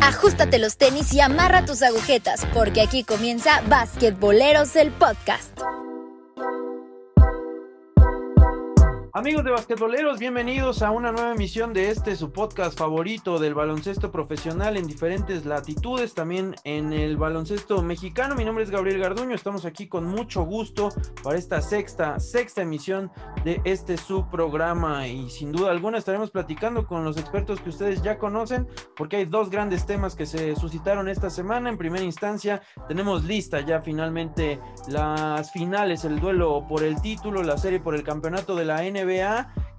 Ajustate los tenis y amarra tus agujetas, porque aquí comienza Basquetboleros el podcast. Amigos de basquetboleros, bienvenidos a una nueva emisión de este su podcast favorito del baloncesto profesional en diferentes latitudes, también en el baloncesto mexicano. Mi nombre es Gabriel Garduño, estamos aquí con mucho gusto para esta sexta, sexta emisión de este su programa y sin duda alguna estaremos platicando con los expertos que ustedes ya conocen porque hay dos grandes temas que se suscitaron esta semana. En primera instancia tenemos lista ya finalmente las finales, el duelo por el título, la serie por el campeonato de la NBA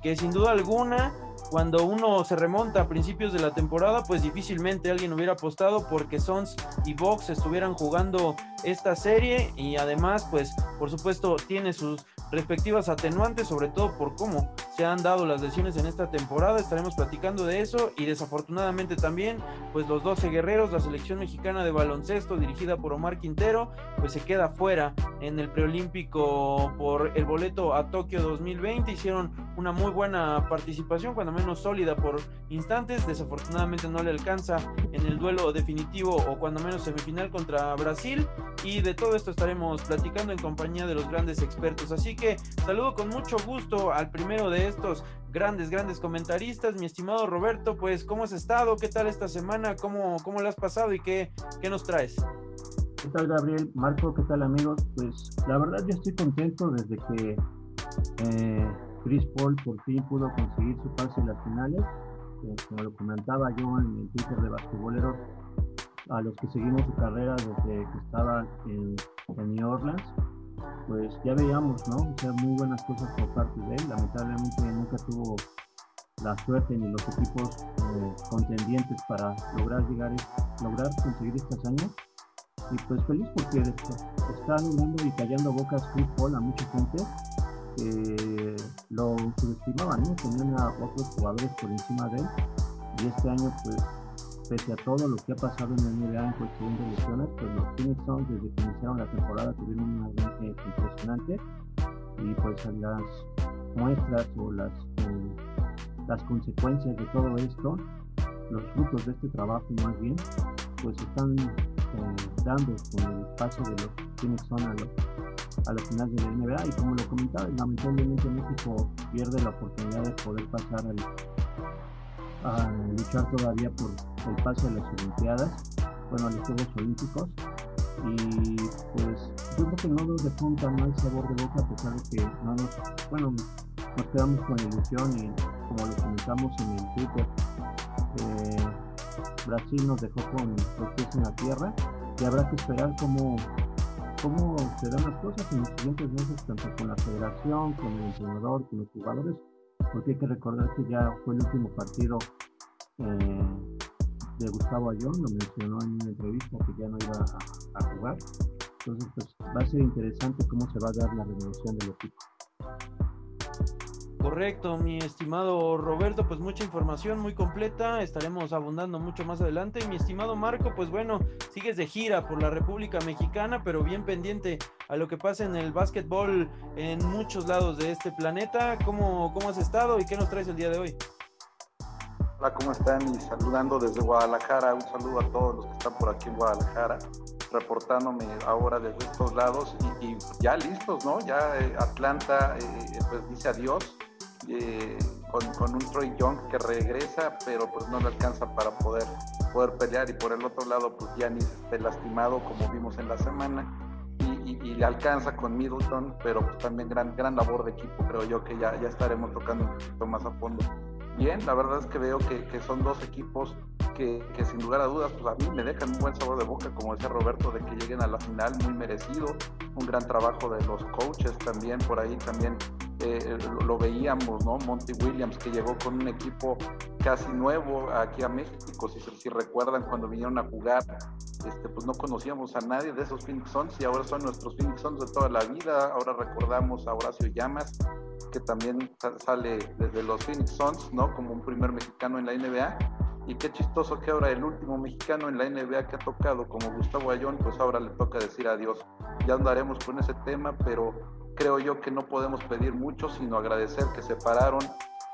que sin duda alguna cuando uno se remonta a principios de la temporada, pues difícilmente alguien hubiera apostado porque Sons y Box estuvieran jugando esta serie y además, pues por supuesto tiene sus respectivas atenuantes, sobre todo por cómo se han dado las lesiones en esta temporada. Estaremos platicando de eso y desafortunadamente también, pues los 12 guerreros, la selección mexicana de baloncesto dirigida por Omar Quintero, pues se queda fuera en el preolímpico por el boleto a Tokio 2020. Hicieron una muy buena participación, cuando menos sólida por instantes. Desafortunadamente no le alcanza en el duelo definitivo o cuando menos semifinal contra Brasil. Y de todo esto estaremos platicando en compañía de los grandes expertos. Así que saludo con mucho gusto al primero de estos grandes, grandes comentaristas, mi estimado Roberto. Pues, ¿cómo has estado? ¿Qué tal esta semana? ¿Cómo, cómo la has pasado y qué, qué nos traes? ¿Qué tal, Gabriel? Marco, ¿qué tal, amigos? Pues la verdad, yo estoy contento desde que eh, Chris Paul por fin pudo conseguir su pase en las finales. Eh, como lo comentaba yo en el Twitter de basquetboleros, a los que seguimos su carrera desde que estaba en, New Orleans, pues ya veíamos, ¿no? O sea, muy buenas cosas por parte de él. Lamentablemente nunca tuvo la suerte ni los equipos eh, contendientes para lograr llegar, lograr conseguir esta hazaña. Y pues feliz porque está dando y callando bocas Chris Paul a mucha gente que lo subestimaban. Tenían a otros jugadores por encima de él. Y este año, pues, pese a todo lo que ha pasado en la NBA en cuestión de lesiones, pues los Phoenix desde que iniciaron la temporada tuvieron un arranque impresionante y pues las muestras o las, eh, las consecuencias de todo esto, los frutos de este trabajo más bien, pues están eh, dando con el paso de los Phoenix Suns a, los, a la final de la NBA y como lo comentaba, lamentablemente México pierde la oportunidad de poder pasar a luchar todavía por el paso de las Olimpiadas, bueno, a los Juegos Olímpicos. Y pues yo creo que no nos dejó un tan mal sabor de boca a pesar de que no nos, bueno, nos quedamos con ilusión y como lo comentamos en el Twitter, eh, Brasil nos dejó con los pies en la tierra y habrá que esperar cómo, cómo se las cosas en los siguientes meses, tanto con la federación, con el entrenador, con los jugadores, porque hay que recordar que ya fue el último partido eh, de Gustavo Ayón, lo mencionó en una entrevista que ya no iba a, a, jugar. Entonces, pues va a ser interesante cómo se va a dar la renovación del equipo. Correcto, mi estimado Roberto, pues mucha información muy completa, estaremos abundando mucho más adelante. Mi estimado Marco, pues bueno, sigues de gira por la República Mexicana, pero bien pendiente a lo que pasa en el básquetbol en muchos lados de este planeta. ¿Cómo, cómo has estado y qué nos traes el día de hoy? Hola, ¿cómo están? Y saludando desde Guadalajara, un saludo a todos los que están por aquí en Guadalajara, reportándome ahora desde estos lados y, ya listos, ¿no? Ya eh, Atlanta eh, pues dice adiós eh, con, con, un Troy Young que regresa, pero pues no le alcanza para poder, poder pelear. Y por el otro lado, pues Giannis esté lastimado, como vimos en la semana. Y, y, y, le alcanza con Middleton, pero pues también gran, gran labor de equipo, creo yo que ya, ya estaremos tocando un poquito más a fondo. Bien, la verdad es que veo que, que son dos equipos que, sin lugar a dudas, pues a mí me dejan un buen sabor de boca, como decía Roberto, de que lleguen a la final, muy merecido, un gran trabajo de los coaches también, por ahí también eh, lo, lo, veíamos, ¿no? Monty Williams, que llegó con un equipo casi nuevo aquí a México, si, si recuerdan cuando vinieron a jugar, este, pues no conocíamos a nadie de esos Phoenix Suns y ahora son nuestros Phoenix Suns de toda la vida, ahora recordamos a Horacio Llamas, que también sale desde los Phoenix Suns, ¿no? Como un primer mexicano en la NBA. Y qué chistoso que ahora el último mexicano en la NBA que ha tocado como Gustavo Ayón, pues ahora le toca decir adiós. Ya andaremos con ese tema, pero creo yo que no podemos pedir mucho, sino agradecer que se pararon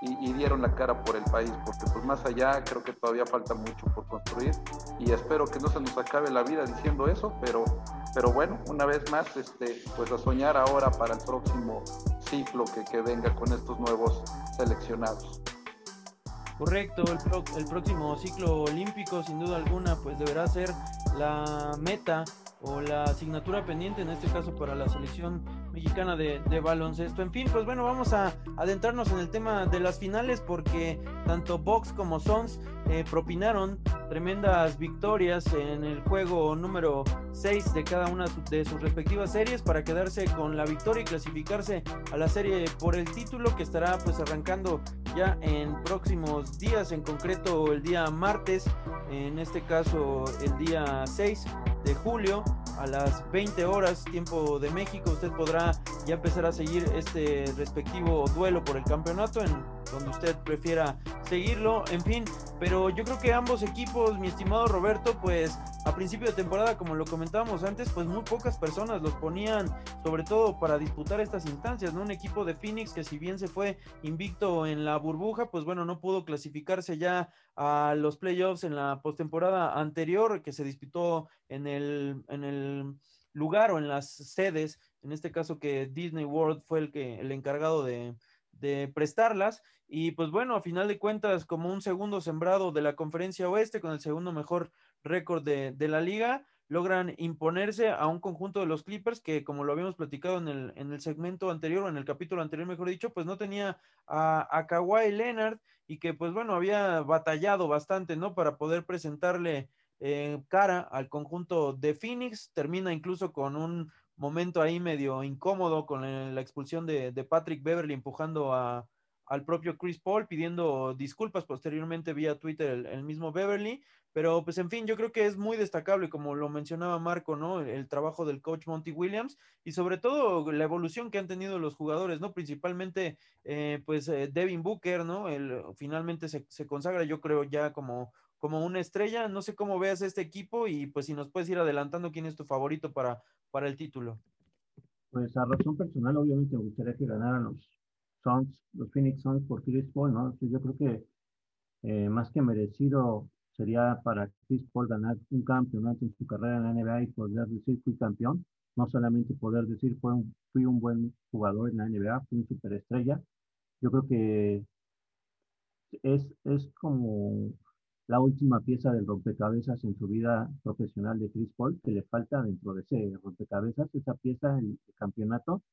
y, dieron la cara por el país, porque pues más allá creo que todavía falta mucho por construir y espero que no se nos acabe la vida diciendo eso, pero, pero bueno, una vez más, este, pues a soñar ahora para el próximo ciclo que, que venga con estos nuevos seleccionados. Correcto, el, el, próximo ciclo olímpico sin duda alguna pues deberá ser la meta o la asignatura pendiente en este caso para la selección mexicana de, baloncesto. En fin, pues bueno, vamos a adentrarnos en el tema de las finales porque tanto Box como Sons eh, propinaron tremendas victorias en el juego número 6 de cada una de sus respectivas series para quedarse con la victoria y clasificarse a la serie por el título que estará pues arrancando ya en próximos días, en concreto el día martes, en este caso el día 6 de julio a las 20 horas tiempo de México. Usted podrá ya empezar a seguir este respectivo duelo por el campeonato en donde usted prefiera seguirlo. En fin, pero yo creo que ambos equipos, mi estimado Roberto, pues a principio de temporada, como lo comentábamos antes, pues muy pocas personas los ponían, sobre todo para disputar estas instancias, ¿no? Un equipo de Phoenix que si bien se fue invicto en la burbuja, pues bueno, no pudo clasificarse ya a los playoffs en la postemporada anterior que se disputó en el, en el lugar o en las sedes, en este caso que Disney World fue el que el encargado de, de prestarlas. Y pues bueno, a final de cuentas, como un segundo sembrado de la conferencia oeste, con el segundo mejor récord de, de, la liga, logran imponerse a un conjunto de los Clippers que, como lo habíamos platicado en el, en el segmento anterior, o en el capítulo anterior, mejor dicho, pues no tenía a, a Kawhi Leonard y que, pues bueno, había batallado bastante, ¿no? Para poder presentarle eh, cara al conjunto de Phoenix. Termina incluso con un momento ahí medio incómodo con la expulsión de, de Patrick Beverly empujando a, al propio Chris Paul pidiendo disculpas posteriormente vía Twitter el, mismo Beverly, pero pues en fin, yo creo que es muy destacable, como lo mencionaba Marco, ¿no? El, trabajo del coach Monty Williams y sobre todo la evolución que han tenido los jugadores, ¿no? Principalmente, eh, pues eh, Devin Booker, ¿no? El, finalmente se, se, consagra, yo creo, ya como, como una estrella. No sé cómo veas este equipo y pues si nos puedes ir adelantando quién es tu favorito para, para el título. Pues a razón personal, obviamente me gustaría que ganaran los Suns, los Phoenix Suns por Chris Paul, ¿no? yo creo que eh, más que merecido sería para Chris Paul ganar un campeonato en su carrera en la NBA y poder decir fui campeón, no solamente poder decir fui un buen jugador en la NBA, fui un superestrella. Yo creo que es, es como la última pieza del rompecabezas en su vida profesional de Chris Paul, que le falta dentro de ese rompecabezas, esa pieza, el campeonato,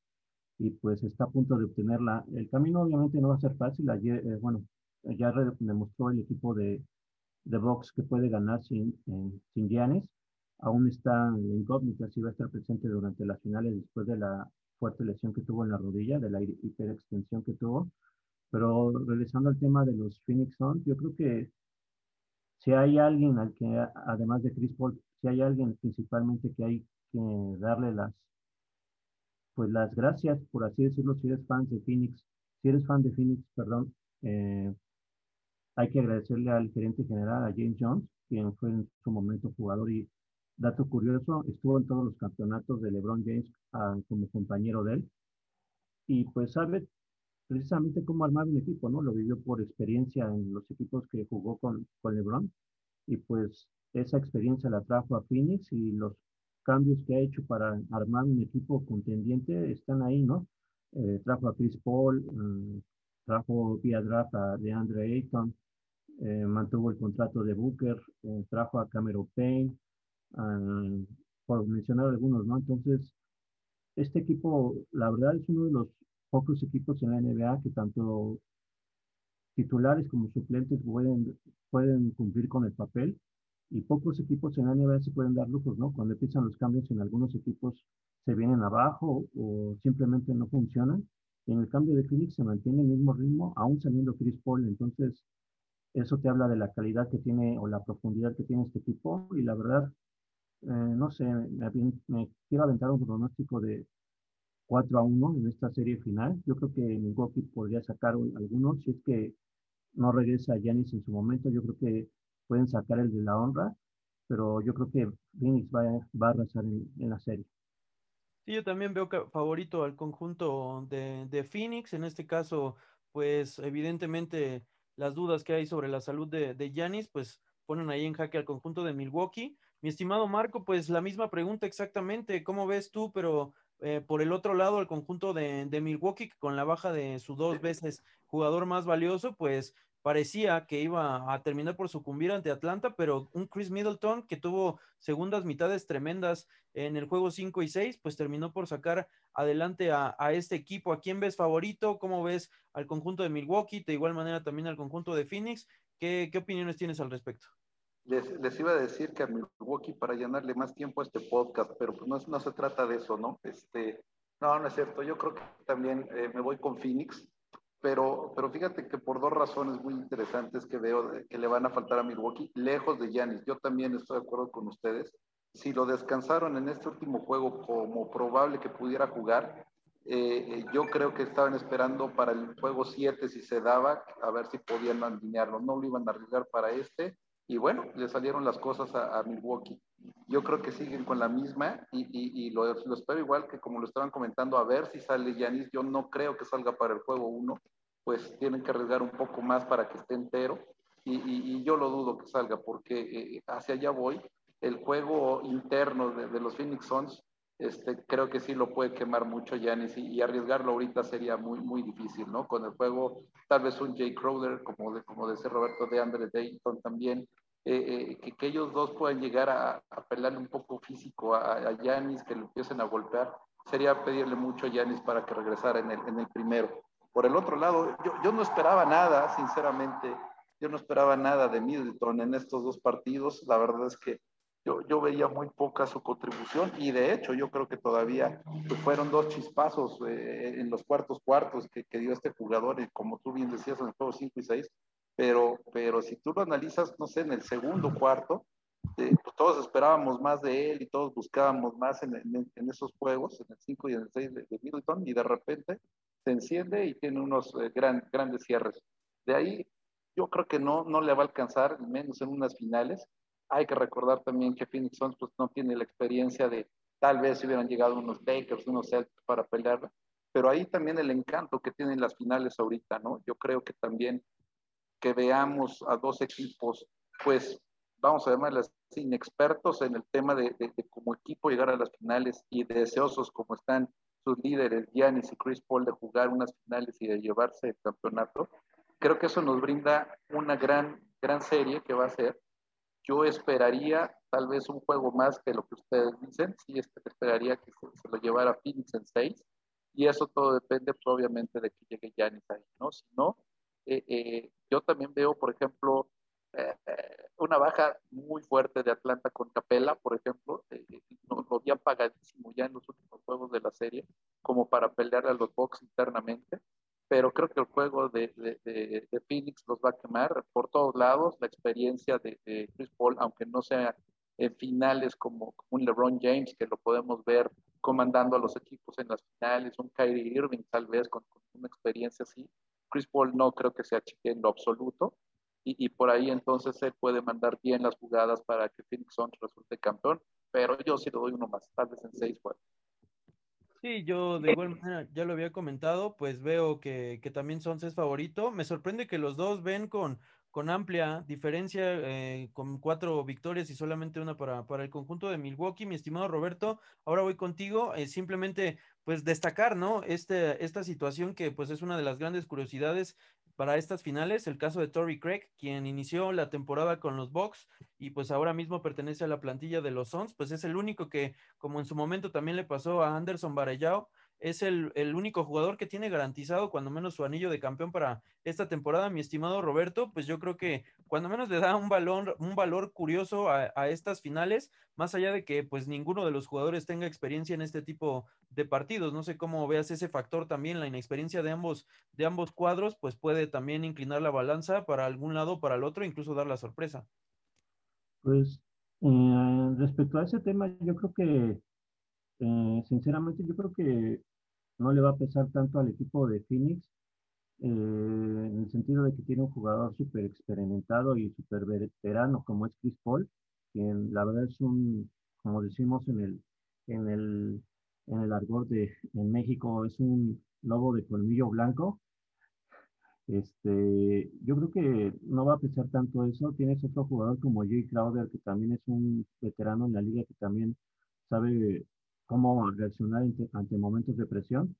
y pues está a punto de obtenerla. El camino obviamente no va a ser fácil. Ayer, eh, bueno, ya demostró el equipo de, de Box que puede ganar sin, sin Giannis. Aún está la incógnita si va a estar presente durante las finales después de la fuerte lesión que tuvo en la rodilla, de la hiperextensión que tuvo. Pero regresando al tema de los Phoenix Suns, yo creo que si hay alguien al que, además de Chris Paul, si hay alguien principalmente que hay que darle las pues las gracias, por así decirlo, si eres fan de Phoenix, si eres fan de Phoenix, perdón, eh, hay que agradecerle al gerente general, a James Jones, quien fue en su momento jugador y dato curioso, estuvo en todos los campeonatos de LeBron James ah, como compañero de él. Y pues sabe precisamente cómo armar un equipo, ¿no? Lo vivió por experiencia en los equipos que jugó con, con LeBron y pues esa experiencia la trajo a Phoenix y los cambios que ha hecho para armar un equipo contendiente están ahí, ¿no? Eh, trajo a Chris Paul, mm, trajo vía draft a DeAndre Ayton, eh, mantuvo el contrato de Booker, eh, trajo a Cameron Payne, por mencionar algunos, ¿no? Entonces, este equipo, la verdad, es uno de los pocos equipos en la NBA que tanto titulares como suplentes pueden, pueden cumplir con el papel y pocos equipos en la NBA se pueden dar lujos, ¿no? Cuando empiezan los cambios en algunos equipos se vienen abajo o simplemente no funcionan. Y en el cambio de Phoenix se mantiene el mismo ritmo, aún saliendo Chris Paul. Entonces, eso te habla de la calidad que tiene o la profundidad que tiene este equipo. Y la verdad, eh, no sé, me, quiero aventar un pronóstico de 4 a 1 en esta serie final. Yo creo que Milwaukee podría sacar algunos, si es que no regresa Yanis en su momento, yo creo que pueden sacar el de la honra, pero yo creo que Phoenix va, va a arrasar en, la serie. Sí, yo también veo favorito al conjunto de, de Phoenix, en este caso, pues evidentemente las dudas que hay sobre la salud de Yanis, pues ponen ahí en jaque al conjunto de Milwaukee. Mi estimado Marco, pues la misma pregunta exactamente, ¿cómo ves tú? Pero eh, por el otro lado, el conjunto de, Milwaukee, con la baja de su dos veces jugador más valioso, pues parecía que iba a terminar por sucumbir ante Atlanta, pero un Chris Middleton que tuvo segundas mitades tremendas en el juego 5 y 6, pues terminó por sacar adelante a, este equipo. ¿A quién ves favorito? ¿Cómo ves al conjunto de Milwaukee? De igual manera también al conjunto de Phoenix. ¿Qué, qué opiniones tienes al respecto? Les, iba a decir que a Milwaukee para llenarle más tiempo a este podcast, pero pues no, no se trata de eso, ¿no? Este, no, no es cierto. Yo creo que también eh, me voy con Phoenix, pero, pero fíjate que por dos razones muy interesantes que veo que le van a faltar a Milwaukee, lejos de Giannis. Yo también estoy de acuerdo con ustedes. Si lo descansaron en este último juego como probable que pudiera jugar, eh, eh, yo creo que estaban esperando para el juego 7 si se daba, a ver si podían alinearlo. No lo iban a arriesgar para este y bueno, le salieron las cosas a, Milwaukee. Yo creo que siguen con la misma y, y, lo, espero igual que como lo estaban comentando, a ver si sale Yanis. Yo no creo que salga para el juego 1, pues tienen que arriesgar un poco más para que esté entero y, y yo lo dudo que salga porque eh, hacia allá voy. El juego interno de, de, los Phoenix Suns, este, creo que sí lo puede quemar mucho Yanis y, arriesgarlo ahorita sería muy, muy difícil, ¿no? Con el juego, tal vez un Jay Crowder, como, de, como decía Roberto de Andre Dayton también, eh, eh, que, ellos dos puedan llegar a, a un poco físico a Yanis, que lo empiecen a golpear, sería pedirle mucho a Yanis para que regresara en el, en el primero. Por el otro lado, yo, yo no esperaba nada, sinceramente, yo no esperaba nada de Middleton en estos dos partidos. La verdad es que yo, yo, veía muy poca su contribución y de hecho yo creo que todavía pues, fueron dos chispazos eh, en los cuartos cuartos que, que, dio este jugador y como tú bien decías en el juego 5 y 6, pero, pero si tú lo analizas, no sé, en el segundo cuarto, eh, pues todos esperábamos más de él y todos buscábamos más en, en, esos juegos, en el 5 y en el 6 de, Middleton, y de repente se enciende y tiene unos eh, gran, grandes cierres. De ahí, yo creo que no, no le va a alcanzar, menos en unas finales. Hay que recordar también que Phoenix Suns pues, no tiene la experiencia de tal vez si hubieran llegado unos Lakers, unos Celtics para pelear, pero ahí también el encanto que tienen las finales ahorita, ¿no? Yo creo que también que veamos a dos equipos, pues vamos a llamarles inexpertos en el tema de, de, como equipo llegar a las finales y deseosos como están sus líderes, Giannis y Chris Paul, de jugar unas finales y de llevarse el campeonato, creo que eso nos brinda una gran, gran serie que va a ser. Yo esperaría tal vez un juego más que lo que ustedes dicen, sí esperaría que se, lo llevara Phoenix en seis, y eso todo depende pues, obviamente de que llegue Giannis ahí, ¿no? Si no, eh, eh, yo también veo, por ejemplo, eh, una baja muy fuerte de Atlanta con Capela, por ejemplo, lo, lo había pagadísimo ya en los últimos juegos de la serie, como para pelear a los Bucks internamente, pero creo que el juego de, Phoenix los va a quemar por todos lados, la experiencia de, Chris Paul, aunque no sea en finales como, un LeBron James, que lo podemos ver comandando a los equipos en las finales, un Kyrie Irving tal vez con una experiencia así, Chris Paul no creo que sea achique en lo absoluto. Y, por ahí entonces él puede mandar bien las jugadas para que Phoenix Suns resulte campeón, pero yo sí le doy uno más, tal vez en seis juegos. Sí, yo de igual manera ya lo había comentado, pues veo que, que también Sons es favorito. Me sorprende que los dos ven con, con amplia diferencia, eh, con cuatro victorias y solamente una para, para, el conjunto de Milwaukee. Mi estimado Roberto, ahora voy contigo. Eh, simplemente, pues destacar, ¿no? Este, esta situación que pues es una de las grandes curiosidades para estas finales, el caso de Torrey Craig, quien inició la temporada con los Bucks y pues ahora mismo pertenece a la plantilla de los Suns, pues es el único que, como en su momento también le pasó a Anderson Varejao, es el, único jugador que tiene garantizado cuando menos su anillo de campeón para esta temporada, mi estimado Roberto, pues yo creo que cuando menos le da un valor, un valor curioso a, estas finales, más allá de que pues ninguno de los jugadores tenga experiencia en este tipo de partidos. No sé cómo veas ese factor también, la inexperiencia de ambos, de ambos cuadros, pues puede también inclinar la balanza para algún lado para el otro, incluso dar la sorpresa. Pues eh, respecto a ese tema, yo creo que, eh, sinceramente, yo creo que no le va a pesar tanto al equipo de Phoenix, eh, en el sentido de que tiene un jugador súper experimentado y súper veterano como es Chris Paul, quien la verdad es un, como decimos en el, en el, en el argot de en México, es un lobo de colmillo blanco. Este, yo creo que no va a pesar tanto eso. Tienes otro jugador como Jay Crowder, que también es un veterano en la liga, que también sabe cómo reaccionar ante, momentos de presión.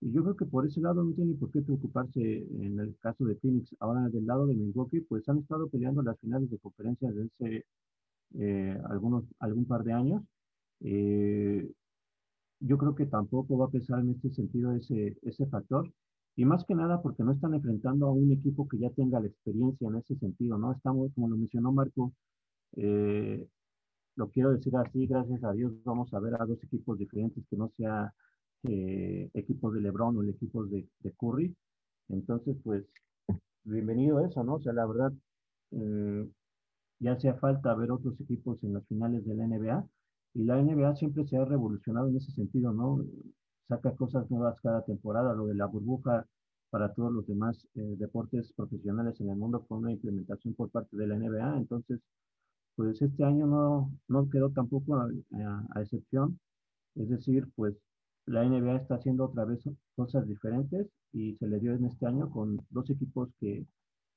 Y yo creo que por ese lado no tiene por qué preocuparse en el caso de Phoenix. Ahora, del lado de Milwaukee, pues han estado peleando las finales de conferencia desde eh, algunos, algún par de años. Eh, yo creo que tampoco va a pesar en este sentido ese, ese factor. Y más que nada porque no están enfrentando a un equipo que ya tenga la experiencia en ese sentido, ¿no? Estamos, como lo mencionó Marco, eh, lo quiero decir así, gracias a Dios vamos a ver a dos equipos diferentes que no sea eh, equipos de LeBron o el equipo de, Curry. Entonces, pues, bienvenido a eso, ¿no? O sea, la verdad, eh, ya hacía falta ver otros equipos en las finales de la NBA y la NBA siempre se ha revolucionado en ese sentido, ¿no? Saca cosas nuevas cada temporada, lo de la burbuja para todos los demás eh, deportes profesionales en el mundo con una implementación por parte de la NBA. Entonces, pues este año no, no quedó tampoco a, excepción. Es decir, pues la NBA está haciendo otra vez cosas diferentes y se le dio en este año con dos equipos que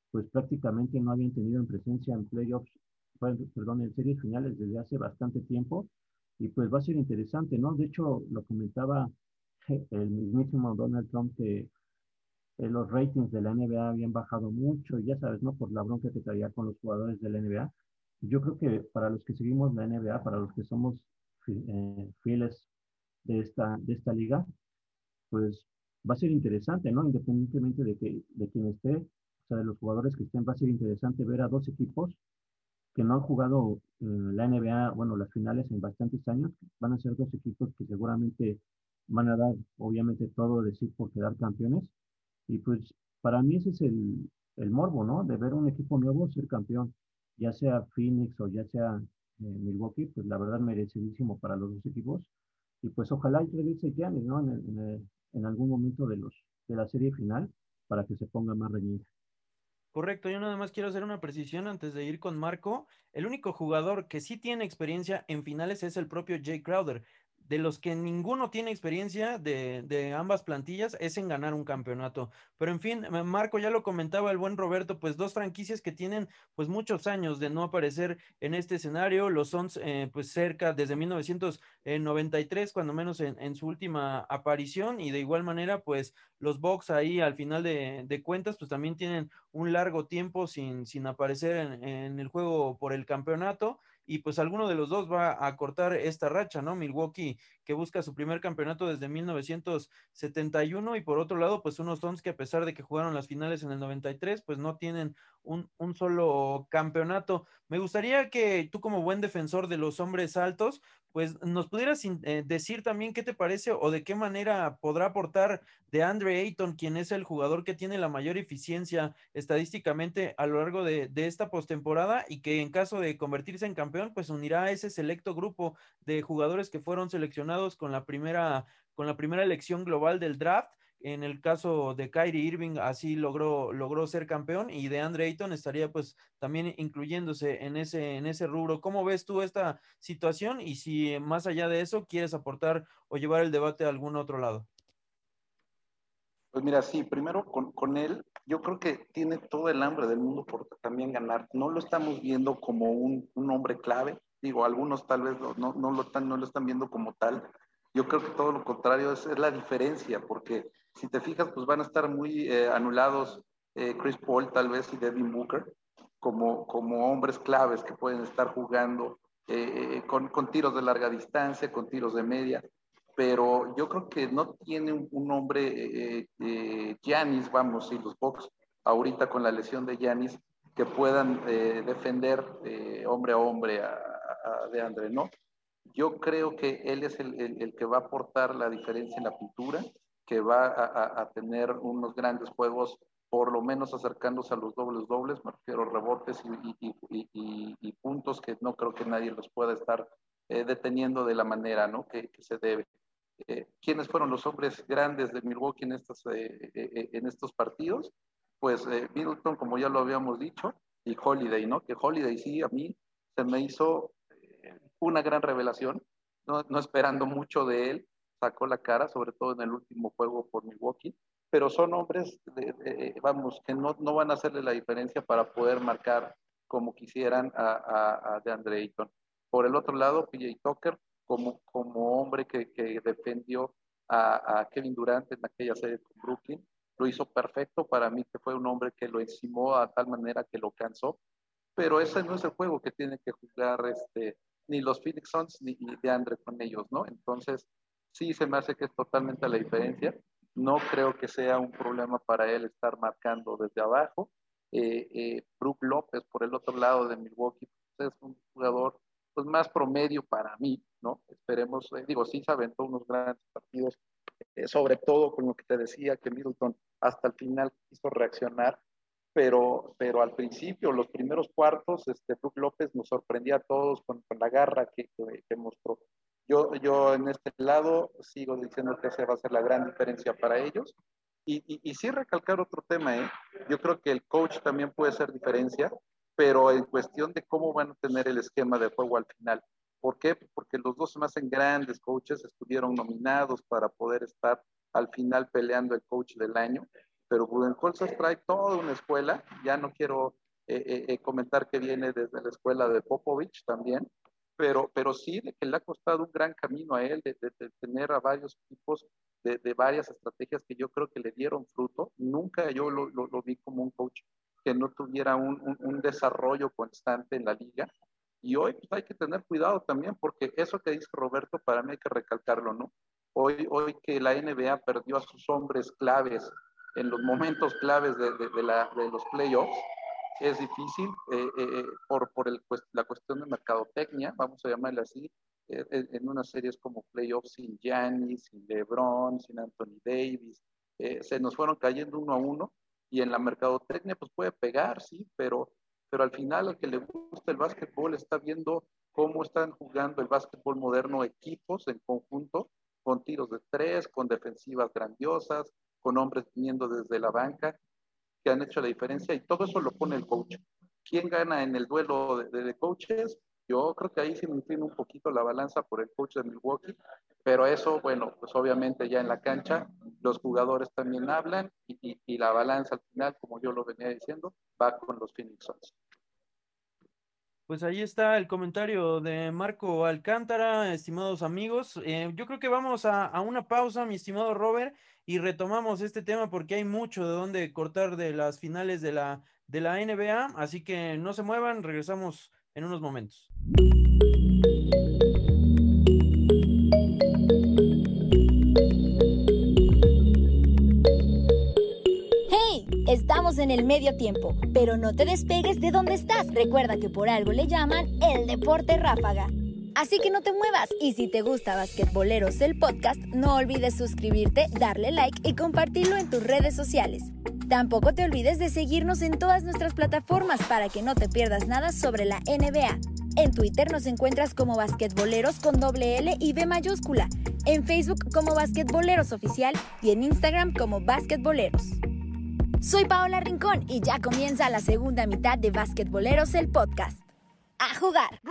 pues prácticamente no habían tenido en presencia en playoffs, perdón, en series finales desde hace bastante tiempo y pues va a ser interesante, ¿no? De hecho, lo comentaba el mismísimo Donald Trump que eh, los ratings de la NBA habían bajado mucho, ya sabes, ¿no? Por la bronca que traía con los jugadores de la NBA yo creo que para los que seguimos la NBA, para los que somos eh, fieles de esta, de esta liga, pues va a ser interesante, ¿no? Independientemente de, que, de quien esté, o sea, de los jugadores que estén, va a ser interesante ver a dos equipos que no han jugado la NBA, bueno, las finales en bastantes años, van a ser dos equipos que seguramente van a dar, obviamente, todo de sí por quedar campeones. Y pues para mí ese es el, el morbo, ¿no? De ver un equipo nuevo ser campeón ya sea Phoenix o ya sea eh, Milwaukee, pues la verdad merecidísimo para los dos equipos. Y pues ojalá y regrese ¿no? En, en, algún momento de, los, de la serie final para que se ponga más reñida. Correcto, yo nada más quiero hacer una precisión antes de ir con Marco. El único jugador que sí tiene experiencia en finales es el propio Jay Crowder de los que ninguno tiene experiencia de, ambas plantillas es en ganar un campeonato. Pero en fin, Marco ya lo comentaba el buen Roberto, pues dos franquicias que tienen pues muchos años de no aparecer en este escenario, los Suns eh, pues cerca desde 1993, cuando menos en, su última aparición, y de igual manera pues los Bucks ahí al final de, cuentas pues también tienen un largo tiempo sin, sin aparecer en el juego por el campeonato y pues alguno de los dos va a cortar esta racha, ¿no? Milwaukee que busca su primer campeonato desde 1971 y por otro lado pues unos Suns que a pesar de que jugaron las finales en el 93 pues no tienen un, un solo campeonato. Me gustaría que tú como buen defensor de los hombres altos pues nos pudieras eh, decir también qué te parece o de qué manera podrá aportar de Andre Ayton, quien es el jugador que tiene la mayor eficiencia estadísticamente a lo largo de, de esta postemporada y que en caso de convertirse en campeón, pues unirá a ese selecto grupo de jugadores que fueron seleccionados con la primera, con la primera elección global del draft en el caso de Kyrie Irving, así logró, logró ser campeón y de Andre Ayton estaría pues también incluyéndose en ese, en ese rubro. ¿Cómo ves tú esta situación? Y si más allá de eso quieres aportar o llevar el debate a algún otro lado. Pues mira, sí, primero con, él, yo creo que tiene todo el hambre del mundo por también ganar. No lo estamos viendo como un, hombre clave. Digo, algunos tal vez no, no, lo están, no lo están viendo como tal. Yo creo que todo lo contrario es, la diferencia, porque si te fijas, pues van a estar muy eh, anulados eh, Chris Paul tal vez y Devin Booker como, como hombres claves que pueden estar jugando eh, con, con, tiros de larga distancia, con tiros de media, pero yo creo que no tiene un, hombre, Giannis, vamos, y los Bucks, ahorita con la lesión de Giannis, que puedan defender hombre a hombre a, de Andre, ¿no? Yo creo que él es el, el, el, que va a aportar la diferencia en la pintura que va a, tener unos grandes juegos, por lo menos acercándose a los dobles dobles, me refiero rebotes y, puntos que no creo que nadie los pueda estar eh, deteniendo de la manera ¿no? que, se debe. eh, quiénes fueron los hombres grandes de Milwaukee en, estos, en estos partidos, pues Middleton, como ya lo habíamos dicho, y Holiday, ¿no? Que Holiday sí, a mí se me hizo una gran revelación, no, no esperando mucho de él, sacó la cara, sobre todo en el último juego por Milwaukee, pero son hombres, de, vamos, que no, no, van a hacerle la diferencia para poder marcar como quisieran a, a, a DeAndre Ayton. Por el otro lado, PJ Tucker, como, como hombre que, que defendió a, a, Kevin Durant en aquella serie con Brooklyn, lo hizo perfecto para mí, que fue un hombre que lo encimó a tal manera que lo cansó, pero ese no es el juego que tiene que jugar este, ni los Phoenix Suns ni, ni DeAndre con ellos, ¿no? Entonces, sí se me hace que es totalmente la diferencia. No creo que sea un problema para él estar marcando desde abajo. Eh, eh, Brook López, por el otro lado de Milwaukee, pues, es un jugador pues, más promedio para mí, ¿no? Esperemos, eh, digo, sí se aventó unos grandes partidos, eh, sobre todo con lo que te decía, que Middleton hasta el final quiso reaccionar, pero, pero al principio, los primeros cuartos, este, Brook López nos sorprendía a todos con, con la garra que, que, que mostró. Yo, yo en este lado sigo diciendo que esa va a ser la gran diferencia para ellos. Y, y, y sí recalcar otro tema, ¿eh? yo creo que el coach también puede ser diferencia, pero en cuestión de cómo van a tener el esquema de juego al final. ¿Por qué? Porque los dos se hacen grandes coaches, estuvieron nominados para poder estar al final peleando el coach del año, pero Budenholzer trae toda una escuela, ya no quiero eh, eh, eh, comentar que viene desde la escuela de Popovich también, pero, pero sí de que le ha costado un gran camino a él de, de, de tener a varios equipos de, de, varias estrategias que yo creo que le dieron fruto. Nunca yo lo, lo, lo vi como un coach que no tuviera un, un, un, desarrollo constante en la liga. Y hoy pues, hay que tener cuidado también porque eso que dice Roberto para mí hay que recalcarlo, ¿no? Hoy, hoy que la NBA perdió a sus hombres claves en los momentos claves de, de, de la, de los playoffs, es difícil eh, eh, por, por el, pues, la cuestión de mercadotecnia, vamos a llamarle así, eh, en unas series como playoffs sin Giannis, sin LeBron, sin Anthony Davis, se nos fueron cayendo uno a uno y en la mercadotecnia pues puede pegar, sí, pero, pero al final al que le gusta el básquetbol está viendo cómo están jugando el básquetbol moderno equipos en conjunto, con tiros de tres, con defensivas grandiosas, con hombres viniendo desde la banca que han hecho la diferencia y todo eso lo pone el coach. ¿Quién gana en el duelo de, de coaches? Yo creo que ahí sí me inclina un poquito la balanza por el coach de Milwaukee, pero eso, bueno, pues obviamente ya en la cancha los jugadores también hablan y, y, y la balanza al final, como yo lo venía diciendo, va con los Phoenix Suns. Pues ahí está el comentario de Marco Alcántara, estimados amigos. Eh, yo creo que vamos a, una pausa, mi estimado Robert, y retomamos este tema porque hay mucho de dónde cortar de las finales de la, de la NBA, así que no se muevan, regresamos en unos momentos. En el medio tiempo, pero no te despegues de donde estás. Recuerda que por algo le llaman el deporte ráfaga. Así que no te muevas y si te gusta Basquetboleros el podcast, no olvides suscribirte, darle like y compartirlo en tus redes sociales. Tampoco te olvides de seguirnos en todas nuestras plataformas para que no te pierdas nada sobre la NBA. En Twitter nos encuentras como Basquetboleros con doble L y B mayúscula, en Facebook como Basquetboleros Oficial y en Instagram como Basquetboleros. Soy Paola Rincón y ya comienza la segunda mitad de Basquetboleros el podcast a jugar.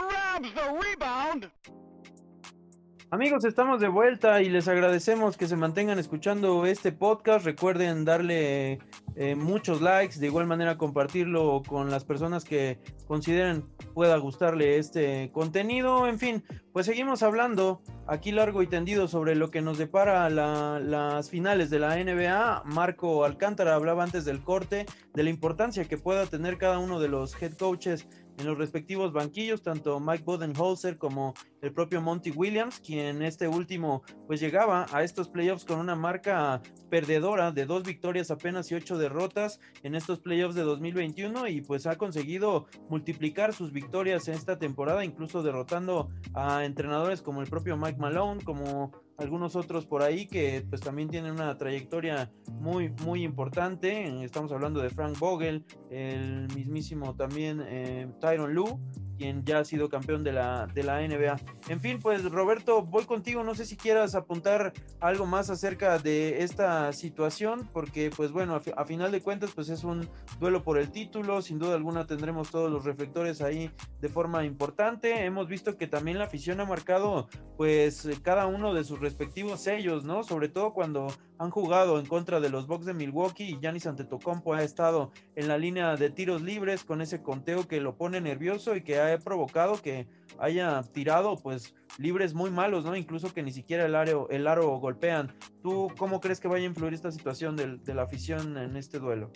Amigos, estamos de vuelta y les agradecemos que se mantengan escuchando este podcast. Recuerden darle eh, muchos likes, de igual manera compartirlo con las personas que consideren pueda gustarle este contenido. En fin, pues seguimos hablando aquí largo y tendido sobre lo que nos depara la, las finales de la NBA. Marco Alcántara hablaba antes del corte de la importancia que pueda tener cada uno de los head coaches en los respectivos banquillos, tanto Mike Bodenholzer como el propio Monty Williams, quien este último pues llegaba a estos playoffs con una marca perdedora de dos victorias apenas y ocho derrotas en estos playoffs de 2021 y pues ha conseguido multiplicar sus victorias en esta temporada, incluso derrotando a entrenadores como el propio Mike Malone, como algunos otros por ahí que pues también tienen una trayectoria muy muy importante. Estamos hablando de Frank Vogel el mismísimo también eh, Tyron Lue quien ya ha sido campeón de la, de la NBA. En fin, pues Roberto, voy contigo, no sé si quieras apuntar algo más acerca de esta situación, porque pues bueno, a, final de cuentas pues es un duelo por el título, sin duda alguna tendremos todos los reflectores ahí de forma importante, hemos visto que también la afición ha marcado pues cada uno de sus respectivos sellos, ¿no? Sobre todo cuando han jugado en contra de los Bucks de Milwaukee y Giannis Antetokounmpo ha estado en la línea de tiros libres con ese conteo que lo pone nervioso y que ha provocado que haya tirado pues libres muy malos, ¿no? Incluso que ni siquiera el aro, el aro golpean. ¿Tú cómo crees que vaya a influir esta situación de, la afición en este duelo?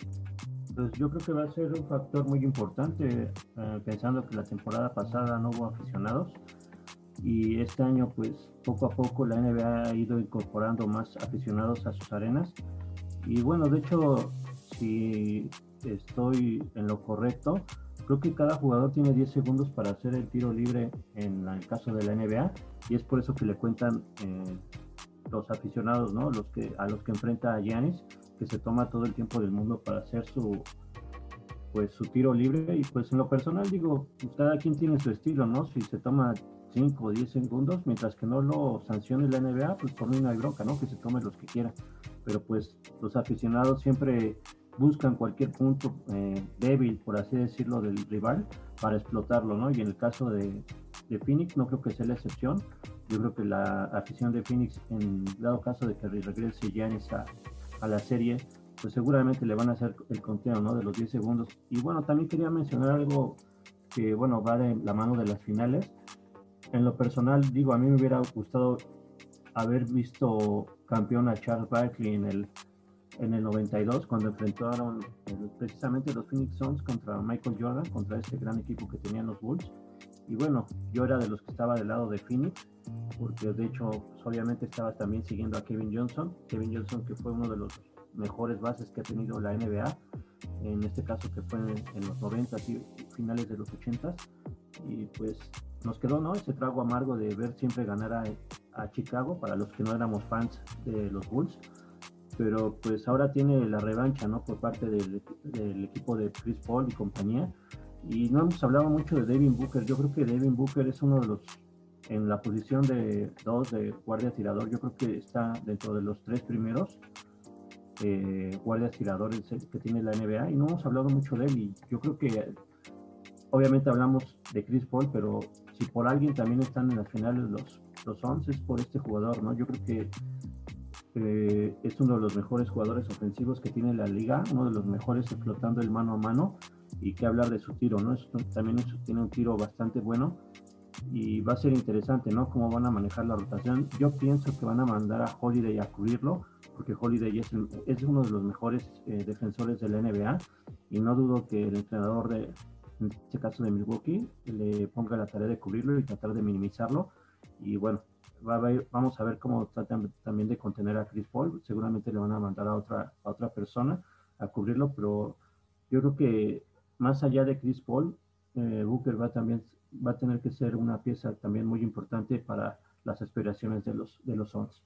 Pues yo creo que va a ser un factor muy importante, eh, pensando que la temporada pasada no hubo aficionados y este año pues poco a poco la NBA ha ido incorporando más aficionados a sus arenas y bueno, de hecho si estoy en lo correcto, creo que cada jugador tiene 10 segundos para hacer el tiro libre en el caso de la NBA y es por eso que le cuentan eh, los aficionados, ¿no? Los que, a los que enfrenta a Giannis, que se toma todo el tiempo del mundo para hacer su pues su tiro libre y pues en lo personal digo, cada quien tiene su estilo, ¿no? Si se toma 5 o 10 segundos, mientras que no lo sancione la NBA, pues por mí no hay bronca, ¿no? Que se tome los que quiera. Pero pues los aficionados siempre buscan cualquier punto eh, débil, por así decirlo, del rival para explotarlo, ¿no? Y en el caso de, Phoenix, no creo que sea la excepción. Yo creo que la afición de Phoenix, en dado caso de que regrese Giannis a, a la serie, pues seguramente le van a hacer el conteo, ¿no? De los 10 segundos. Y bueno, también quería mencionar algo que, bueno, va de la mano de las finales en lo personal, digo, a mí me hubiera gustado haber visto campeón a Charles Barkley en el, en el 92, cuando enfrentaron precisamente los Phoenix Suns contra Michael Jordan, contra este gran equipo que tenían los Bulls. Y bueno, yo era de los que estaba del lado de Phoenix, porque de hecho, pues, obviamente estaba también siguiendo a Kevin Johnson. Kevin Johnson, que fue uno de los mejores bases que ha tenido la NBA, en este caso que fue en, los 90 y finales de los 80 y pues nos quedó ¿no? ese trago amargo de ver siempre ganar a, Chicago para los que no éramos fans de los Bulls. Pero pues ahora tiene la revancha ¿no? por parte del, equipo de Chris Paul y compañía. Y no hemos hablado mucho de Devin Booker. Yo creo que Devin Booker es uno de los en la posición de dos de guardia tirador yo creo que está dentro de los tres primeros eh, guardias tiradores que tiene la NBA y no hemos hablado mucho de él. Y yo creo que obviamente hablamos de Chris Paul, pero si por alguien también están en las finales los, los 11 es por este jugador, ¿no? Yo creo que eh, es uno de los mejores jugadores ofensivos que tiene la liga, uno de los mejores explotando el mano a mano y que hablar de su tiro, ¿no? también tiene un tiro bastante bueno y va a ser interesante, ¿no? Cómo van a manejar la rotación. Yo pienso que van a mandar a Holiday a cubrirlo, porque Holiday es, es uno de los mejores eh, defensores de la NBA y no dudo que el entrenador de, en este caso de Milwaukee, le ponga la tarea de cubrirlo y tratar de minimizarlo. Y bueno, vamos a ver cómo tratan también de contener a Chris Paul. Seguramente le van a mandar a otra, a otra persona a cubrirlo, pero yo creo que más allá de Chris Paul, eh, Booker va también va a tener que ser una pieza también muy importante para las aspiraciones de los de los Suns.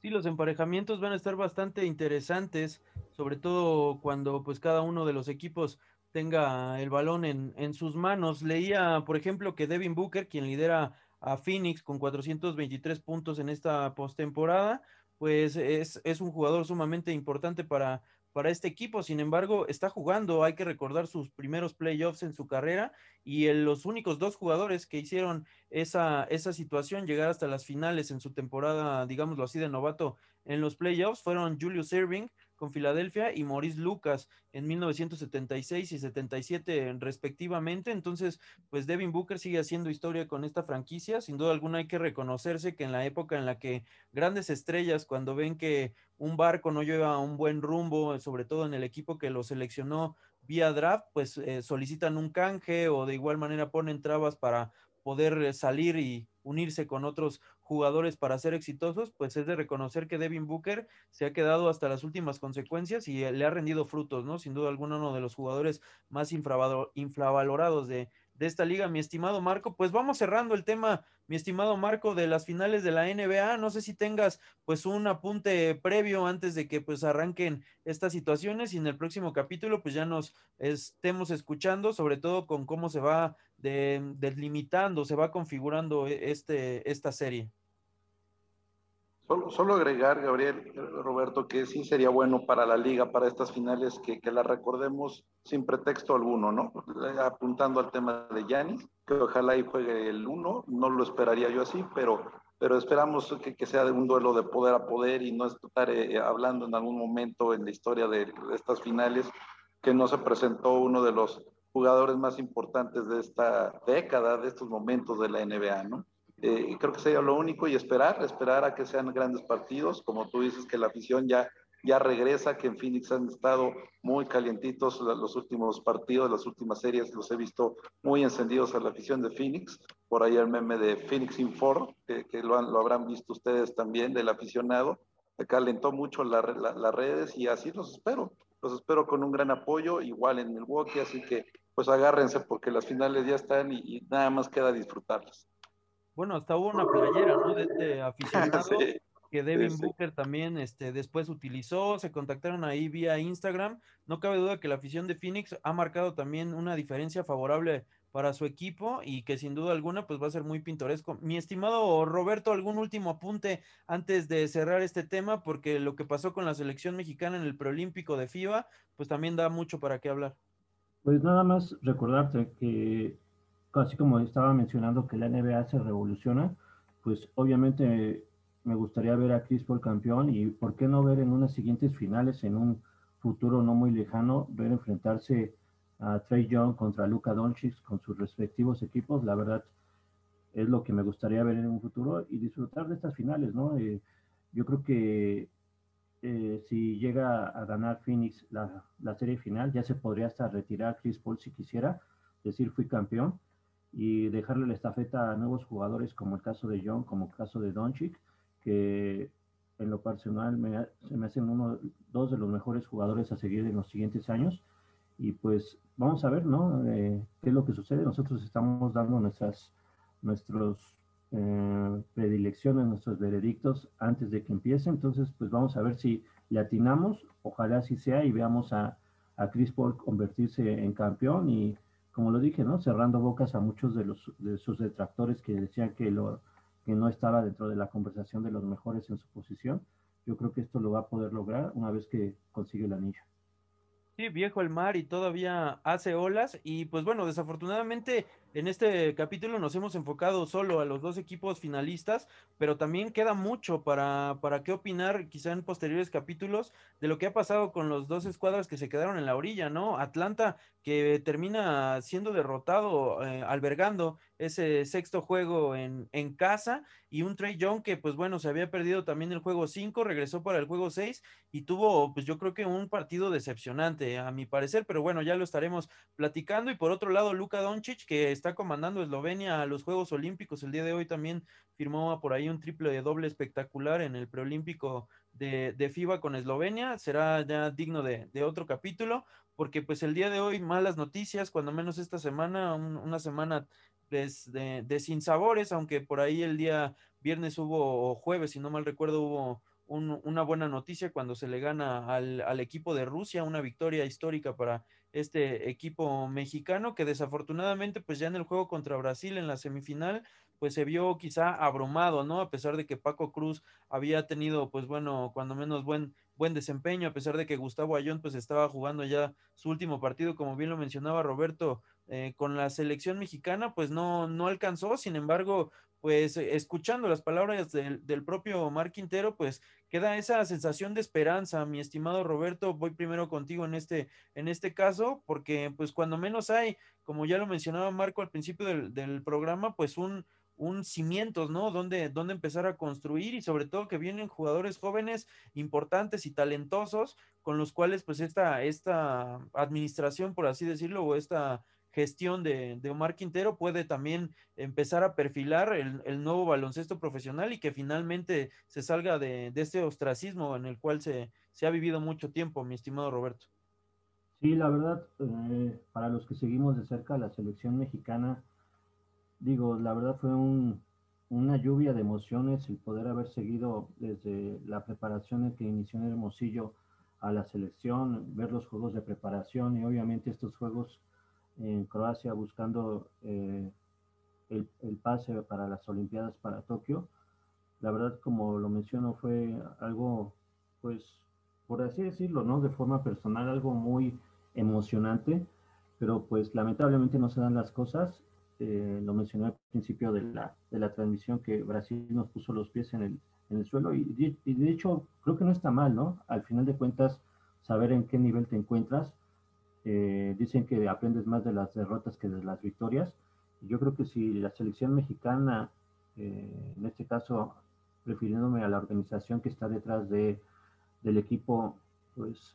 Sí, los emparejamientos van a estar bastante interesantes, sobre todo cuando pues cada uno de los equipos tenga el balón en, en, sus manos. Leía, por ejemplo, que Devin Booker, quien lidera a Phoenix con 423 puntos en esta postemporada, pues es, es un jugador sumamente importante para, para este equipo. Sin embargo, está jugando, hay que recordar sus primeros playoffs en su carrera y los únicos dos jugadores que hicieron esa, esa situación, llegar hasta las finales en su temporada, digámoslo así, de novato en los playoffs, fueron Julius Irving con Filadelfia y Maurice Lucas en 1976 y 77 respectivamente. Entonces, pues Devin Booker sigue haciendo historia con esta franquicia. Sin duda alguna hay que reconocerse que en la época en la que grandes estrellas, cuando ven que un barco no lleva un buen rumbo, sobre todo en el equipo que lo seleccionó vía draft, pues eh, solicitan un canje o de igual manera ponen trabas para poder salir y unirse con otros jugadores para ser exitosos, pues es de reconocer que Devin Booker se ha quedado hasta las últimas consecuencias y le ha rendido frutos, ¿no? Sin duda alguna uno de los jugadores más infravalorados de, de esta liga, mi estimado Marco. Pues vamos cerrando el tema, mi estimado Marco, de las finales de la NBA. No sé si tengas pues un apunte previo antes de que pues arranquen estas situaciones y en el próximo capítulo pues ya nos estemos escuchando, sobre todo con cómo se va delimitando, se va configurando e, este, esta serie. Solo, solo, agregar, Gabriel, Roberto, que sí sería bueno para la liga, para estas finales, que, que la recordemos sin pretexto alguno, ¿no? Apuntando al tema de Yanis, que ojalá y juegue el 1, no lo esperaría yo así, pero, pero esperamos que, que sea de un duelo de poder a poder y no estar eh, hablando en algún momento en la historia de, de estas finales que no se presentó uno de los jugadores más importantes de esta década, de estos momentos de la NBA, ¿no? Eh, creo que sería lo único y esperar, esperar a que sean grandes partidos, como tú dices que la afición ya, ya regresa, que en Phoenix han estado muy calientitos los últimos partidos, las últimas series, los he visto muy encendidos a la afición de Phoenix, por ahí el meme de Phoenix Infor, que, que lo, lo, habrán visto ustedes también, del aficionado, que calentó mucho la, la, las redes y así los espero, los espero con un gran apoyo, igual en Milwaukee, así que pues agárrense porque las finales ya están y, y nada más queda disfrutarlas. Bueno, hasta hubo una playera, ¿no? De este aficionado que Devin sí, sí. Booker también este, después utilizó, se contactaron ahí vía Instagram. No cabe duda que la afición de Phoenix ha marcado también una diferencia favorable para su equipo y que sin duda alguna pues va a ser muy pintoresco. Mi estimado Roberto, algún último apunte antes de cerrar este tema, porque lo que pasó con la selección mexicana en el preolímpico de FIBA, pues también da mucho para qué hablar. Pues nada más recordarte que así como estaba mencionando que la NBA se revoluciona, pues obviamente me gustaría ver a Chris Paul campeón y por qué no ver en unas siguientes finales, en un futuro no muy lejano, ver enfrentarse a Trey Young contra Luka Doncic con sus respectivos equipos, la verdad es lo que me gustaría ver en un futuro y disfrutar de estas finales, ¿no? Eh, yo creo que eh, si llega a ganar Phoenix la, la, serie final, ya se podría hasta retirar Chris Paul si quisiera, decir fui campeón, y dejarle la estafeta a nuevos jugadores como el caso de John, como el caso de Doncic, que en lo personal me, se me hacen uno, dos de los mejores jugadores a seguir en los siguientes años. Y pues vamos a ver, ¿no? Eh, ¿Qué es lo que sucede? Nosotros estamos dando nuestras nuestros eh, predilecciones, nuestros veredictos antes de que empiece. Entonces, pues vamos a ver si le atinamos. Ojalá así sea y veamos a, a Chris Paul convertirse en campeón y como lo dije, ¿no? Cerrando bocas a muchos de, los, de sus detractores que decían que, lo, que no estaba dentro de la conversación de los mejores en su posición. Yo creo que esto lo va a poder lograr una vez que consigue el anillo. Sí, viejo el mar y todavía hace olas. Y pues bueno, desafortunadamente en este capítulo nos hemos enfocado solo a los dos equipos finalistas, pero también queda mucho para, para qué opinar quizá en posteriores capítulos de lo que ha pasado con los dos escuadras que se quedaron en la orilla, ¿no? Atlanta que termina siendo derrotado, eh, albergando ese sexto juego en, en, casa y un Trey Young que pues bueno, se había perdido también el juego 5, regresó para el juego 6 y tuvo pues yo creo que un partido decepcionante a mi parecer, pero bueno, ya lo estaremos platicando y por otro lado Luka Doncic que está comandando Eslovenia a los Juegos Olímpicos el día de hoy también firmó por ahí un triple de doble espectacular en el preolímpico de, de FIBA con Eslovenia, será ya digno de, de otro capítulo porque pues el día de hoy malas noticias, cuando menos esta semana, un, una semana pues, de, de, sinsabores, aunque por ahí el día viernes hubo, o jueves, si no mal recuerdo, hubo un, una buena noticia cuando se le gana al, al, equipo de Rusia, una victoria histórica para este equipo mexicano que desafortunadamente pues ya en el juego contra Brasil en la semifinal pues se vio quizá abrumado, ¿no? A pesar de que Paco Cruz había tenido pues bueno, cuando menos buen buen desempeño, a pesar de que Gustavo Ayón pues estaba jugando ya su último partido, como bien lo mencionaba Roberto, eh, con la selección mexicana, pues no, no alcanzó, sin embargo, pues escuchando las palabras del, del propio Mar Quintero, pues queda esa sensación de esperanza, mi estimado Roberto, voy primero contigo en este, en este caso, porque pues cuando menos hay, como ya lo mencionaba Marco al principio del, del programa, pues un, un cimientos, ¿no? Donde, donde empezar a construir y sobre todo que vienen jugadores jóvenes importantes y talentosos con los cuales pues esta, esta administración, por así decirlo, o esta gestión de, Omar Quintero puede también empezar a perfilar el, nuevo baloncesto profesional y que finalmente se salga de, de este ostracismo en el cual se, ha vivido mucho tiempo, mi estimado Roberto. Sí, la verdad, eh, para los que seguimos de cerca la selección mexicana, digo, la verdad fue un, una lluvia de emociones el poder haber seguido desde la preparación que inició en Hermosillo a la selección, ver los juegos de preparación y obviamente estos juegos en Croacia buscando el, el, pase para las Olimpiadas para Tokio. La verdad, como lo menciono, fue algo, pues, por así decirlo, ¿no? De forma personal, algo muy emocionante, pero pues lamentablemente no se dan las cosas. Eh, lo mencioné al principio de la, de la transmisión que Brasil nos puso los pies en el, en el suelo y y de, hecho creo que no está mal, ¿no? Al final de cuentas, saber en qué nivel te encuentras. Eh, dicen que aprendes más de las derrotas que de las victorias. Yo creo que si la selección mexicana, eh, en este caso, refiriéndome a la organización que está detrás de, del equipo, pues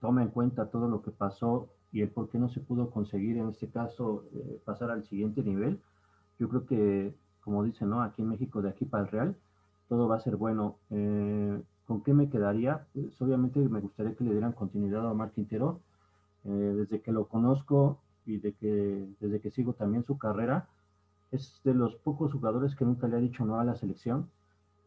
toma en cuenta todo lo que pasó y el por qué no se pudo conseguir, en este caso, eh, pasar al siguiente nivel. Yo creo que, como dicen, ¿no? Aquí en México, de aquí para el Real, todo va a ser bueno. Eh, ¿Con qué me quedaría? Pues obviamente me gustaría que le dieran continuidad a Omar Quintero. Eh, desde que lo conozco y de que, desde que sigo también su carrera, es de los pocos jugadores que nunca le ha dicho no a la selección.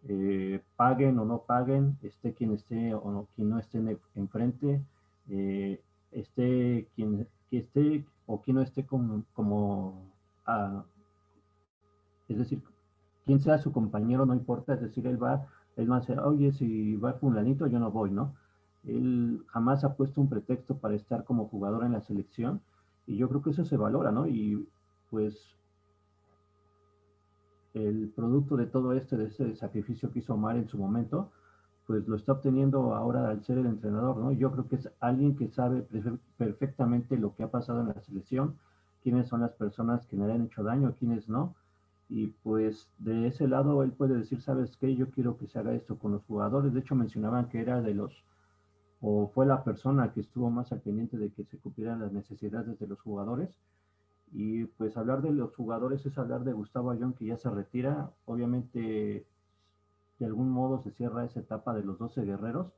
Eh, paguen o no paguen, esté quien esté o no, quien no esté enfrente, eh, esté quien que esté o quien no esté como, como ah, es decir, quien sea su compañero, no importa, es decir, él va, él va a decir, oye, si va fulanito, yo no voy, ¿no? Él jamás ha puesto un pretexto para estar como jugador en la selección y yo creo que eso se valora, ¿no? Y pues el producto de todo este, de ese sacrificio que hizo Omar en su momento, pues lo está obteniendo ahora al ser el entrenador, ¿no? Yo creo que es alguien que sabe perfectamente lo que ha pasado en la selección, quiénes son las personas que le han hecho daño, quiénes no. Y pues de ese lado él puede decir, ¿sabes qué? Yo quiero que se haga esto con los jugadores. De hecho mencionaban que era de los, o fue la persona que estuvo más al pendiente de que se cumplieran las necesidades de los jugadores y pues hablar de los jugadores es hablar de Gustavo Ayón que ya se retira. Obviamente, de algún modo se cierra esa etapa de los 12 guerreros.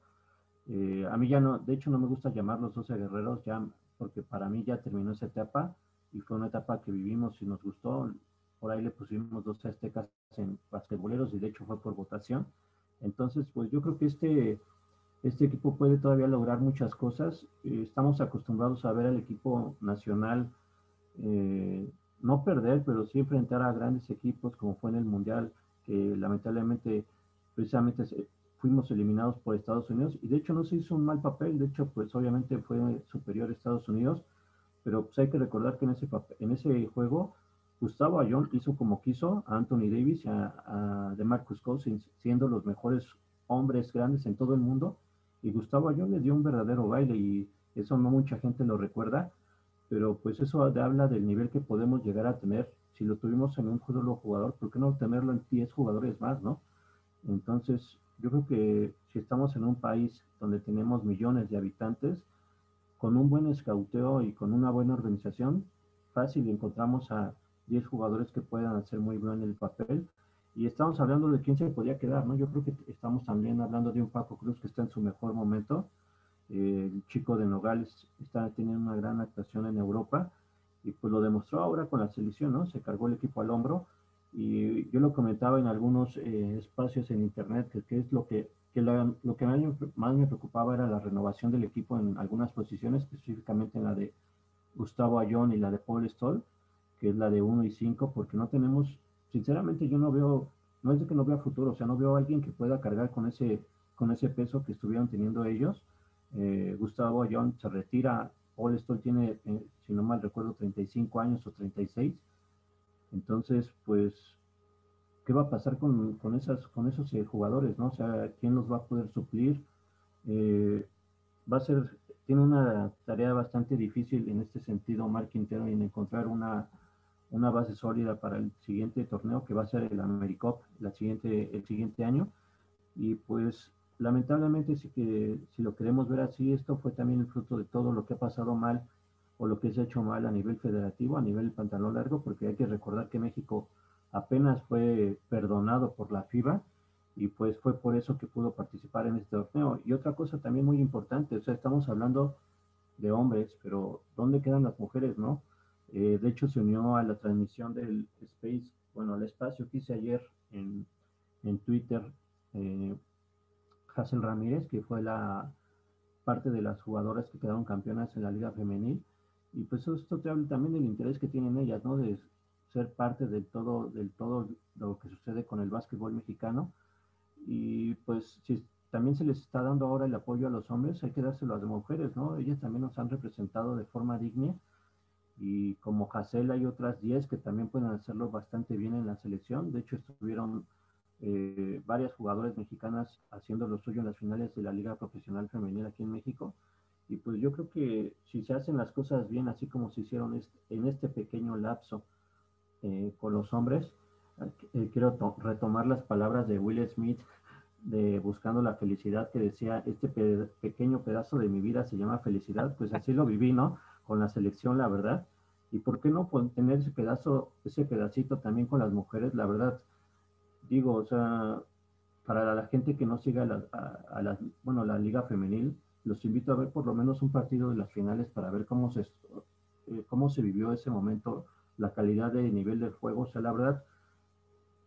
Eh, a mí ya no, de hecho no me gusta llamar los 12 guerreros ya, porque para mí ya terminó esa etapa y fue una etapa que vivimos y nos gustó. Por ahí le pusimos 12 aztecas en basquetboleros y de hecho fue por votación. Entonces, pues yo creo que este, este equipo puede todavía lograr muchas cosas. Eh, estamos acostumbrados a ver al equipo nacional eh, no perder, pero sí enfrentar a grandes equipos como fue en el Mundial, que lamentablemente precisamente fuimos eliminados por Estados Unidos. Y de hecho no se hizo un mal papel, de hecho pues obviamente fue superior a Estados Unidos, pero pues hay que recordar que en ese, en ese juego Gustavo Ayón hizo como quiso a Anthony Davis y a, a DeMarcus Cousins, siendo los mejores hombres grandes en todo el mundo y Gustavo Ayón le dio un verdadero baile y eso no mucha gente lo recuerda, pero pues eso habla del nivel que podemos llegar a tener. Si lo tuvimos en un solo jugador, ¿por qué no tenerlo en 10 jugadores más, no? Entonces, yo creo que si estamos en un país donde tenemos millones de habitantes, con un buen escauteo y con una buena organización, fácil encontramos a 10 jugadores que puedan hacer muy bien el papel. Y estamos hablando de quién se podía quedar, ¿no? Yo creo que estamos también hablando de un Paco Cruz que está en su mejor momento el chico de Nogales está teniendo una gran actuación en Europa y pues lo demostró ahora con la selección, ¿no? Se cargó el equipo al hombro y yo lo comentaba en algunos eh, espacios en internet que, es lo que, que lo, que más me preocupaba era la renovación del equipo en algunas posiciones, específicamente en la de Gustavo Ayón y la de Paul Stoll, que es la de 1 y 5, porque no tenemos, sinceramente yo no veo, no es de que no vea futuro, o sea, no veo a alguien que pueda cargar con ese, con ese peso que estuvieron teniendo ellos eh, Gustavo Ayón se retira, Paul Stoll tiene, eh, si no mal recuerdo, 35 años o 36. Entonces, pues, ¿qué va a pasar con, con esas, con esos eh, jugadores? ¿no? O sea, ¿quién los va a poder suplir? va a ser, tiene una tarea bastante difícil en este sentido, Mark Quintero, en encontrar una, una base sólida para el siguiente torneo que va a ser el AmeriCup la siguiente, el siguiente año. Y pues lamentablemente, si, que, si lo queremos ver así, esto fue también el fruto de todo lo que ha pasado mal o lo que se ha hecho mal a nivel federativo, a nivel pantalón largo, porque hay que recordar que México apenas fue perdonado por la FIBA y pues fue por eso que pudo participar en este torneo. Y otra cosa también muy importante, o sea, estamos hablando de hombres, pero ¿dónde quedan las mujeres, no? Eh, de hecho, se unió a la transmisión del Space, bueno, al espacio que hice ayer en, en Twitter, eh, Hazel Ramírez, que fue la parte de las jugadoras que quedaron campeonas en la Liga Femenil. Y pues esto te habla también del interés que tienen ellas, ¿no? De ser parte del todo, del todo lo que sucede con el básquetbol mexicano. Y pues si también se les está dando ahora el apoyo a los hombres, hay que dárselo a las mujeres, ¿no? Ellas también nos han representado de forma digna y como Hassel hay otras 10 que también pueden hacerlo bastante bien en la selección. De hecho, estuvieron eh, varias jugadoras mexicanas haciendo lo suyo en las finales de la Liga Profesional Femenina aquí en México. Y pues yo creo que si se hacen las cosas bien, así como se hicieron en este pequeño lapso eh, con los hombres, eh, quiero retomar las palabras de Will Smith de Buscando la Felicidad que decía, este pequeño pedazo de mi vida se llama felicidad, pues así lo viví, ¿no? Con la selección, la verdad. ¿Y por qué no tener ese pedazo, ese pedacito también con las mujeres? La verdad, digo, o sea, para la gente que no siga a, la, bueno, la liga femenil, los invito a ver por lo menos un partido de las finales para ver cómo se, eh, cómo se vivió ese momento, la calidad de nivel del juego. O sea, la verdad,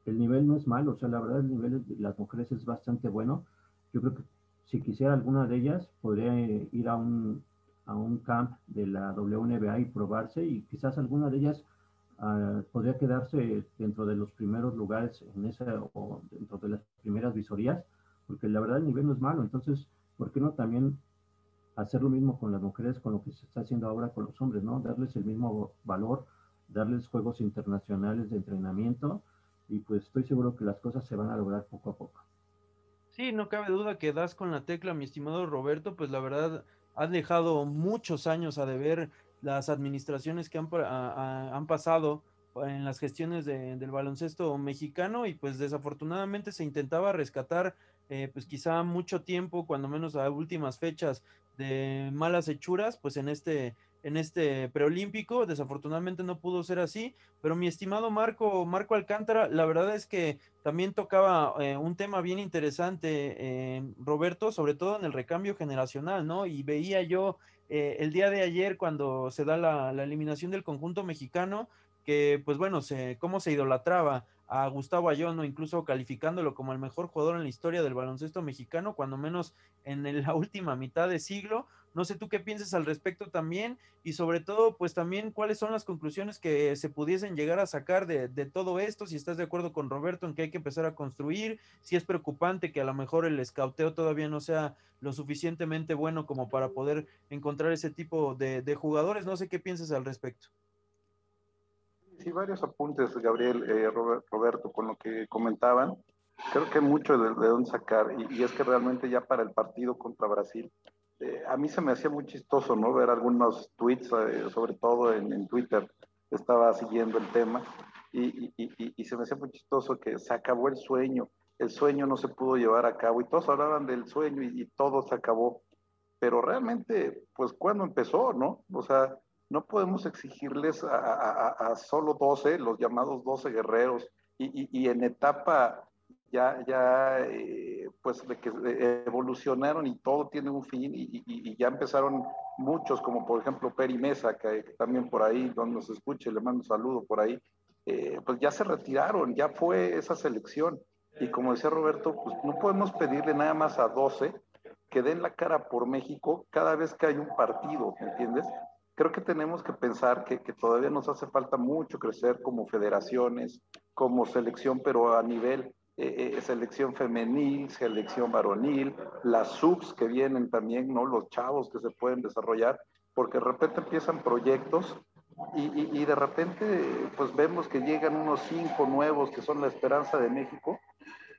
el nivel no es malo, o sea, la verdad el nivel de las mujeres es bastante bueno. Yo creo que si quisiera alguna de ellas, podría eh, ir a un, a un camp de la WNBA y probarse y quizás alguna de ellas uh, podría quedarse dentro de los primeros lugares en esa o dentro de las primeras visorías, porque la verdad el nivel no es malo. Entonces, ¿por qué no también hacer lo mismo con las mujeres, con lo que se está haciendo ahora con los hombres, ¿no? Darles el mismo valor, darles juegos internacionales de entrenamiento y pues estoy seguro que las cosas se van a lograr poco a poco. Sí, no cabe duda que das con la tecla, mi estimado Roberto, pues la verdad has dejado muchos años a deber las administraciones que han, han pasado en las gestiones del baloncesto mexicano y pues desafortunadamente se intentaba rescatar eh, pues quizá mucho tiempo, cuando menos a últimas fechas de malas hechuras, pues en este en este preolímpico. Desafortunadamente no pudo ser así, pero mi estimado Marco, Marco Alcántara, la verdad es que también tocaba eh, un tema bien interesante, eh, Roberto, sobre todo en el recambio generacional, ¿no? Y veía yo eh, el día de ayer cuando se da la, la, eliminación del conjunto mexicano, que pues bueno, se, cómo se idolatraba a Gustavo Ayón, incluso calificándolo como el mejor jugador en la historia del baloncesto mexicano, cuando menos en la última mitad de siglo. No sé tú qué piensas al respecto también y sobre todo, pues también cuáles son las conclusiones que se pudiesen llegar a sacar de, todo esto, si estás de acuerdo con Roberto en que hay que empezar a construir, si es preocupante que a lo mejor el escauteo todavía no sea lo suficientemente bueno como para poder encontrar ese tipo de, jugadores. No sé qué piensas al respecto. Sí, varios apuntes, Gabriel, eh, Roberto, con lo que comentaban. Creo que mucho de, de dónde sacar, y, es que realmente ya para el partido contra Brasil, eh, a mí se me hacía muy chistoso, ¿no? Ver algunos tweets, eh, sobre todo en, Twitter, estaba siguiendo el tema y, y, se me hacía muy chistoso que se acabó el sueño, el sueño no se pudo llevar a cabo y todos hablaban del sueño y, todo se acabó, pero realmente, pues, ¿cuándo empezó, no? O sea, no podemos exigirles a, a solo 12, los llamados 12 guerreros, y, en etapa ya, ya eh, pues de que evolucionaron y todo tiene un fin y, ya empezaron muchos, como por ejemplo Peri Mesa, que, también por ahí, donde nos escuche, le mando un saludo por ahí, eh, pues ya se retiraron, ya fue esa selección. Y como decía Roberto, pues no podemos pedirle nada más a 12 que den la cara por México cada vez que hay un partido, ¿me entiendes? Creo que tenemos que pensar que, que todavía nos hace falta mucho crecer como federaciones, como selección, pero a nivel eh, eh, selección femenil, selección varonil, las subs que vienen también, ¿no? Los chavos que se pueden desarrollar, porque de repente empiezan proyectos y, y, de repente pues vemos que llegan unos cinco nuevos que son la esperanza de México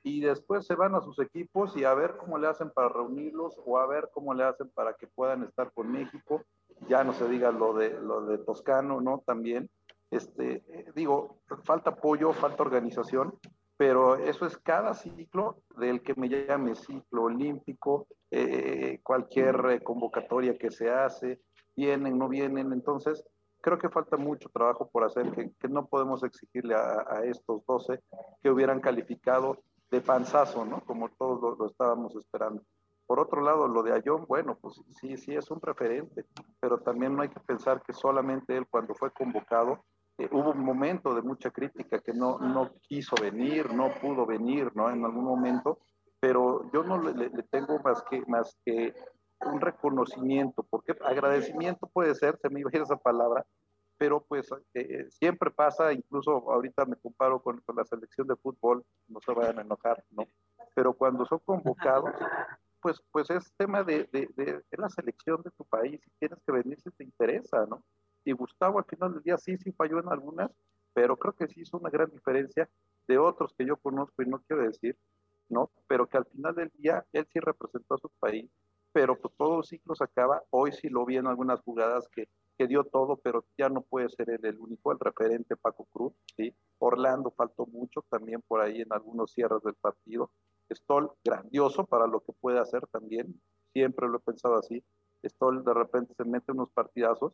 y después se van a sus equipos y a ver cómo le hacen para reunirlos o a ver cómo le hacen para que puedan estar con México. Ya no se diga lo de, lo de Toscano, ¿no? También, este, eh, digo, falta apoyo, falta organización, pero eso es cada ciclo del que me llame ciclo olímpico, eh, cualquier eh, convocatoria que se hace, vienen, no vienen, entonces creo que falta mucho trabajo por hacer, que, no podemos exigirle a, estos 12 que hubieran calificado de panzazo, ¿no? Como todos lo, estábamos esperando. Por otro lado, lo de Ayón, bueno, pues sí, sí es un referente, pero también no hay que pensar que solamente él cuando fue convocado eh, hubo un momento de mucha crítica que no, no quiso venir, no pudo venir, ¿no? En algún momento, pero yo no le, tengo más que, más que un reconocimiento, porque agradecimiento puede ser, se me iba a ir esa palabra, pero pues eh, siempre pasa, incluso ahorita me comparo con, con, la selección de fútbol, no se vayan a enojar, ¿no? Pero cuando son convocados, pues, pues es tema de, de, de, la selección de tu país, si tienes que venir si te interesa, ¿no? Y Gustavo al final del día sí, sí falló en algunas, pero creo que sí hizo una gran diferencia de otros que yo conozco y no quiero decir, ¿no? Pero que al final del día él sí representó a su país, pero pues todo el ciclo se acaba. Hoy sí lo vi en algunas jugadas que, que dio todo, pero ya no puede ser él el único, el referente Paco Cruz, ¿sí? Orlando faltó mucho también por ahí en algunos cierres del partido. Stoll, grandioso para lo que puede hacer también, siempre lo he pensado así. Stoll de repente se mete unos partidazos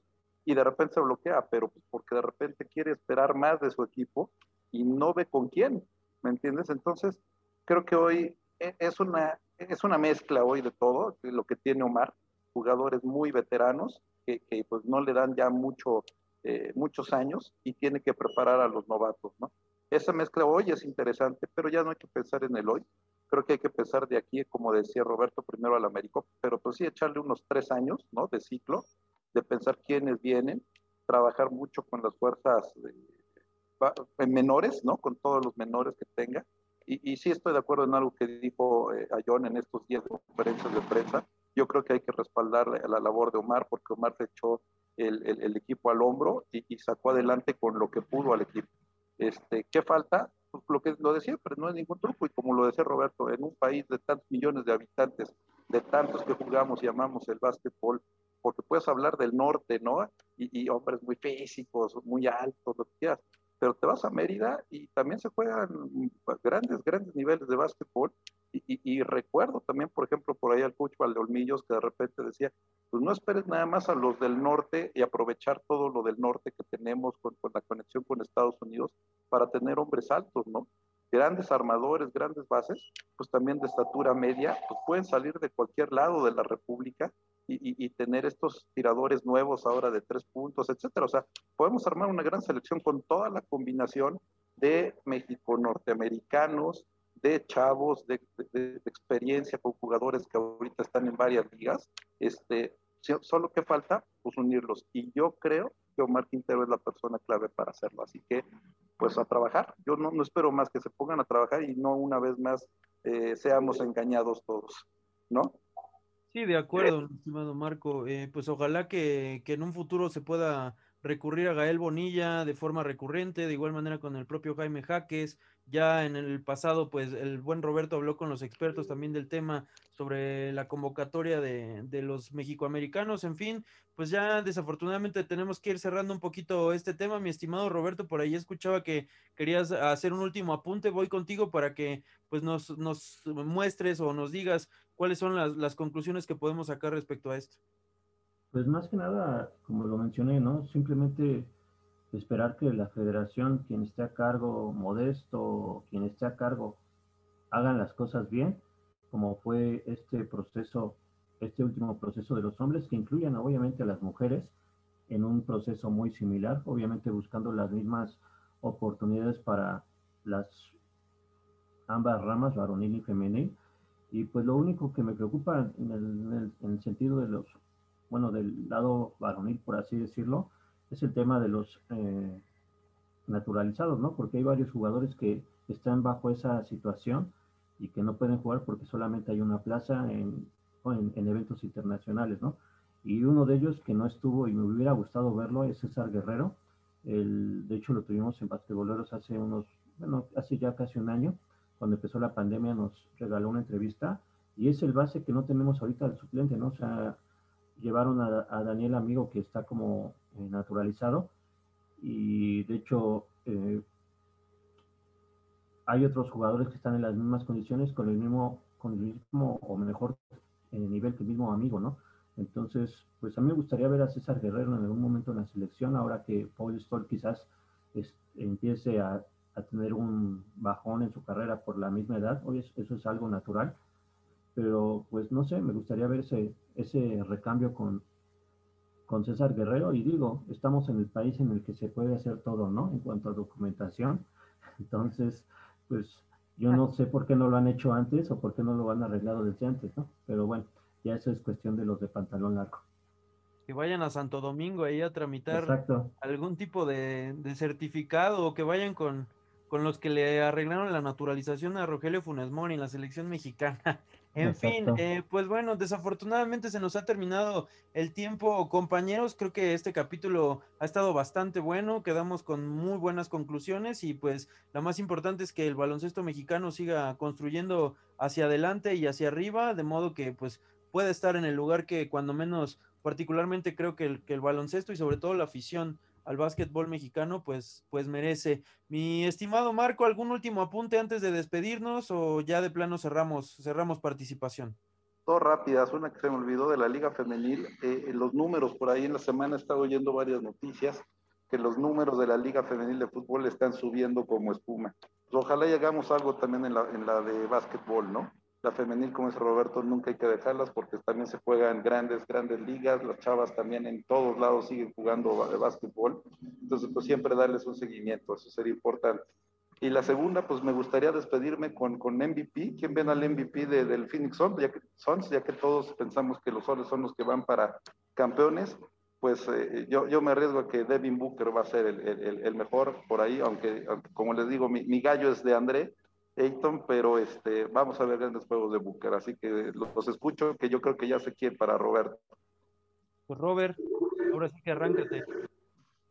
y de repente se bloquea, pero pues porque de repente quiere esperar más de su equipo y no ve con quién, ¿me entiendes? Entonces, creo que hoy e, es una, es una mezcla hoy de todo, lo que tiene Omar, jugadores muy veteranos que, que pues no le dan ya mucho, eh, muchos años y tiene que preparar a los novatos, ¿no? Esa mezcla hoy es interesante, pero ya no hay que pensar en el hoy. Creo que hay que pensar de aquí, como decía Roberto, primero al Américo, pero pues sí echarle unos tres años, ¿no? De ciclo, de pensar quiénes vienen, trabajar mucho con las fuerzas eh, menores, ¿no? Con todos los menores que tenga. Y, y, sí estoy de acuerdo en algo que dijo eh, a John en estos días de conferencias de prensa. Yo creo que hay que respaldar la, la labor de Omar porque Omar se echó el, el, equipo al hombro y, y, sacó adelante con lo que pudo al equipo. Este, ¿Qué falta? Pues lo que lo de siempre, no es ningún truco. Y como lo decía Roberto, en un país de tantos millones de habitantes, de tantos que jugamos y amamos el básquetbol, porque puedes hablar del norte, ¿no? Y, y, hombres muy físicos, muy altos, lo que quieras. Pero te vas a Mérida y también se juegan grandes, grandes niveles de básquetbol. Y, y, y recuerdo también, por ejemplo, por ahí al coach Valdeolmillos que de repente decía, pues no esperes nada más a los del norte y aprovechar todo lo del norte que tenemos con, con la conexión con Estados Unidos para tener hombres altos, ¿no? grandes armadores, grandes bases, pues también de estatura media, pues pueden salir de cualquier lado de la República y, y, tener estos tiradores nuevos ahora de tres puntos, etcétera. O sea, podemos armar una gran selección con toda la combinación de México norteamericanos, de chavos, de, de, de experiencia con jugadores que ahorita están en varias ligas. Este, solo que falta, pues unirlos. Y yo creo que Omar Quintero es la persona clave para hacerlo. Así que, pues a trabajar. Yo no, no espero más que se pongan a trabajar y no una vez más eh, seamos engañados todos, ¿no? Sí, de acuerdo, estimado Marco. Eh, pues ojalá que, que, en un futuro se pueda recurrir a Gael Bonilla de forma recurrente, de igual manera con el propio Jaime Jaques. Ya en el pasado, pues el buen Roberto habló con los expertos también del tema sobre la convocatoria de, de los mexicoamericanos. En fin, pues ya desafortunadamente tenemos que ir cerrando un poquito este tema. Mi estimado Roberto, por ahí escuchaba que querías hacer un último apunte. Voy contigo para que pues nos, nos muestres o nos digas cuáles son las, las conclusiones que podemos sacar respecto a esto. Pues más que nada, como lo mencioné, ¿no? Simplemente esperar que la federación, quien esté a cargo, Modesto, quien esté a cargo, hagan las cosas bien, como fue este proceso, este último proceso de los hombres, que incluyan obviamente a las mujeres en un proceso muy similar, obviamente buscando las mismas oportunidades para las ambas ramas, varonil y femenil. Y pues lo único que me preocupa en el, en el, en el sentido de los bueno, del lado varonil, por así decirlo, es el tema de los eh, naturalizados, ¿no? Porque hay varios jugadores que están bajo esa situación y que no pueden jugar porque solamente hay una plaza en, en, en, eventos internacionales, ¿no? Y uno de ellos que no estuvo y me hubiera gustado verlo es César Guerrero. El, de hecho, lo tuvimos en Basquetboleros hace unos, bueno, hace ya casi un año, cuando empezó la pandemia, nos regaló una entrevista y es el base que no tenemos ahorita el suplente, ¿no? O sea, llevaron a, Daniel Amigo que está como eh, naturalizado y de hecho eh, hay otros jugadores que están en las mismas condiciones con el mismo, con el mismo o mejor eh, nivel que el mismo amigo, ¿no? Entonces, pues a mí me gustaría ver a César Guerrero en algún momento en la selección, ahora que Paul Stoll quizás empiece a, a, tener un bajón en su carrera por la misma edad, hoy es, eso es algo natural, pero pues no sé, me gustaría ver ese, ese recambio con, con César Guerrero y digo, estamos en el país en el que se puede hacer todo, ¿no? En cuanto a documentación. Entonces, pues yo no sé por qué no lo han hecho antes o por qué no lo han arreglado desde antes, ¿no? Pero bueno, ya eso es cuestión de los de pantalón largo. Que vayan a Santo Domingo ahí a tramitar algún tipo de, certificado o que vayan con, con los que le arreglaron la naturalización a Rogelio Funes Mori en la selección mexicana. En fin, eh, pues bueno, desafortunadamente se nos ha terminado el tiempo, compañeros. Creo que este capítulo ha estado bastante bueno, quedamos con muy buenas conclusiones y pues la más importante es que el baloncesto mexicano siga construyendo hacia adelante y hacia arriba, de modo que pues pueda estar en el lugar que cuando menos particularmente creo que el, que el baloncesto y sobre todo la afición al básquetbol mexicano, pues, pues merece. Mi estimado Marco, ¿algún último apunte antes de despedirnos o ya de plano cerramos, cerramos participación? Dos rápidas, una que se me olvidó de la Liga Femenil. Eh, los números, por ahí en la semana he estado oyendo varias noticias que los números de la Liga Femenil de Fútbol están subiendo como espuma. Pues ojalá llegamos a algo también en la, en la de básquetbol, ¿no? La femenil, como dice Roberto, nunca hay que dejarlas porque también se juegan grandes, grandes ligas, las chavas también en todos lados siguen jugando básquetbol, entonces pues siempre darles un seguimiento, eso sería importante. Y la segunda, pues me gustaría despedirme con, con MVP. ¿Quién ven al MVP de, del Phoenix Suns? Ya que, ya que todos pensamos que los soles son los que van para campeones, pues eh, yo, yo me arriesgo a que Devin Booker va a ser el, el, el mejor por ahí, aunque, como les digo, mi, mi gallo es de André, Ayton, pero este, vamos a ver grandes juegos de Booker, así que los, escucho, que yo creo que ya sé quién para Robert. Pues Robert, ahora sí que arráncate.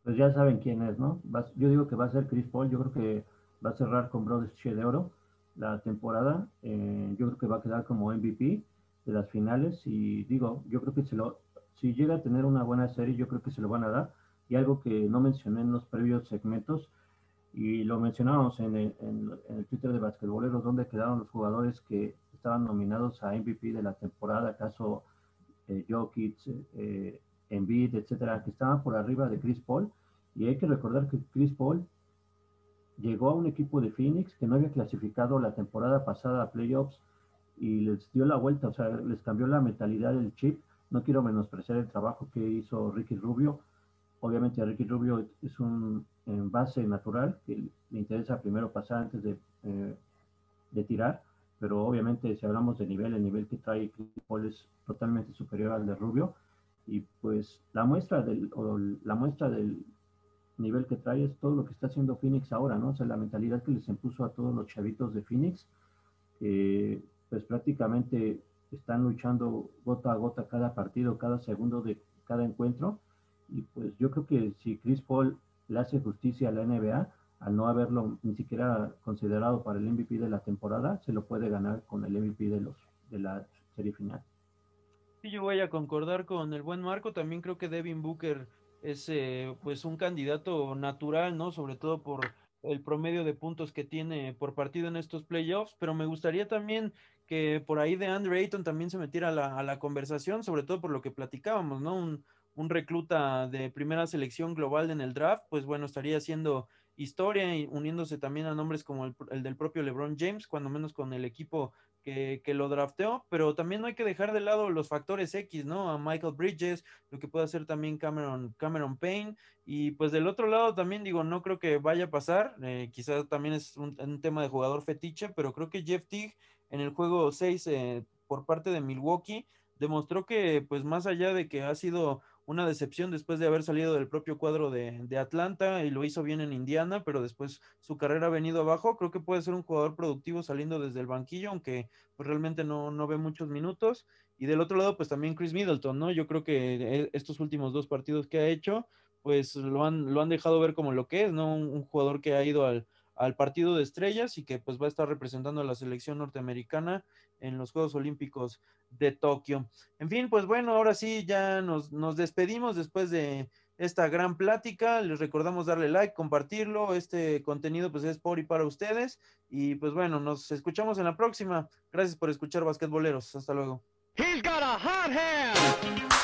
Pues ya saben quién es, ¿no? yo digo que va a ser Chris Paul, yo creo que va a cerrar con Brothers de Oro la temporada, eh, yo creo que va a quedar como MVP de las finales y digo, yo creo que se lo, si llega a tener una buena serie, yo creo que se lo van a dar. Y algo que no mencioné en los previos segmentos, y lo mencionábamos en el, en, Twitter de Basquetboleros, donde quedaron los jugadores que estaban nominados a MVP de la temporada, acaso eh, Jokic, eh, Embiid, etcétera, que estaban por arriba de Chris Paul. Y hay que recordar que Chris Paul llegó a un equipo de Phoenix que no había clasificado la temporada pasada a playoffs y les dio la vuelta, o sea, les cambió la mentalidad del chip. No quiero menospreciar el trabajo que hizo Ricky Rubio. Obviamente Ricky Rubio es un en base natural, que le interesa primero pasar antes de, eh, de tirar, pero obviamente si hablamos de nivel, el nivel que trae Paul es totalmente superior al de Rubio, y pues la muestra del, o la muestra del nivel que trae es todo lo que está haciendo Phoenix ahora, ¿no? O sea, la mentalidad que les impuso a todos los chavitos de Phoenix, pues prácticamente están luchando gota a gota cada partido, cada segundo de cada encuentro, y pues yo creo que si Chris Paul le hace justicia a la NBA al no haberlo ni siquiera considerado para el MVP de la temporada, se lo puede ganar con el MVP de los de la serie final. Sí, yo voy a concordar con el buen Marco, también creo que Devin Booker es eh, pues un candidato natural, ¿no? Sobre todo por el promedio de puntos que tiene por partido en estos playoffs, pero me gustaría también que por ahí de Andre Ayton también se metiera a la, a la conversación, sobre todo por lo que platicábamos, ¿no? Un, un recluta de primera selección global en el draft, pues bueno, estaría haciendo historia y uniéndose también a nombres como el, del propio LeBron James, cuando menos con el equipo que, lo drafteó, pero también no hay que dejar de lado los factores X, ¿no? A Michael Bridges, lo que puede hacer también Cameron, Cameron Payne, y pues del otro lado también digo, no creo que vaya a pasar, eh, quizás también es un, tema de jugador fetiche, pero creo que Jeff Teague en el juego 6 eh, por parte de Milwaukee demostró que pues más allá de que ha sido una decepción después de haber salido del propio cuadro de, Atlanta y lo hizo bien en Indiana, pero después su carrera ha venido abajo. Creo que puede ser un jugador productivo saliendo desde el banquillo, aunque pues, realmente no, no ve muchos minutos. Y del otro lado, pues también Chris Middleton, ¿no? Yo creo que eh, estos últimos dos partidos que ha hecho, pues lo han, lo han dejado ver como lo que es, ¿no? Un, jugador que ha ido al, al partido de estrellas y que pues va a estar representando a la selección norteamericana en los Juegos Olímpicos de Tokio. En fin, pues bueno, ahora sí ya nos, nos despedimos después de esta gran plática. Les recordamos darle like, compartirlo. Este contenido pues es por y para ustedes. Y pues bueno, nos escuchamos en la próxima. Gracias por escuchar basquetboleros. Hasta luego. He's got a hot hand.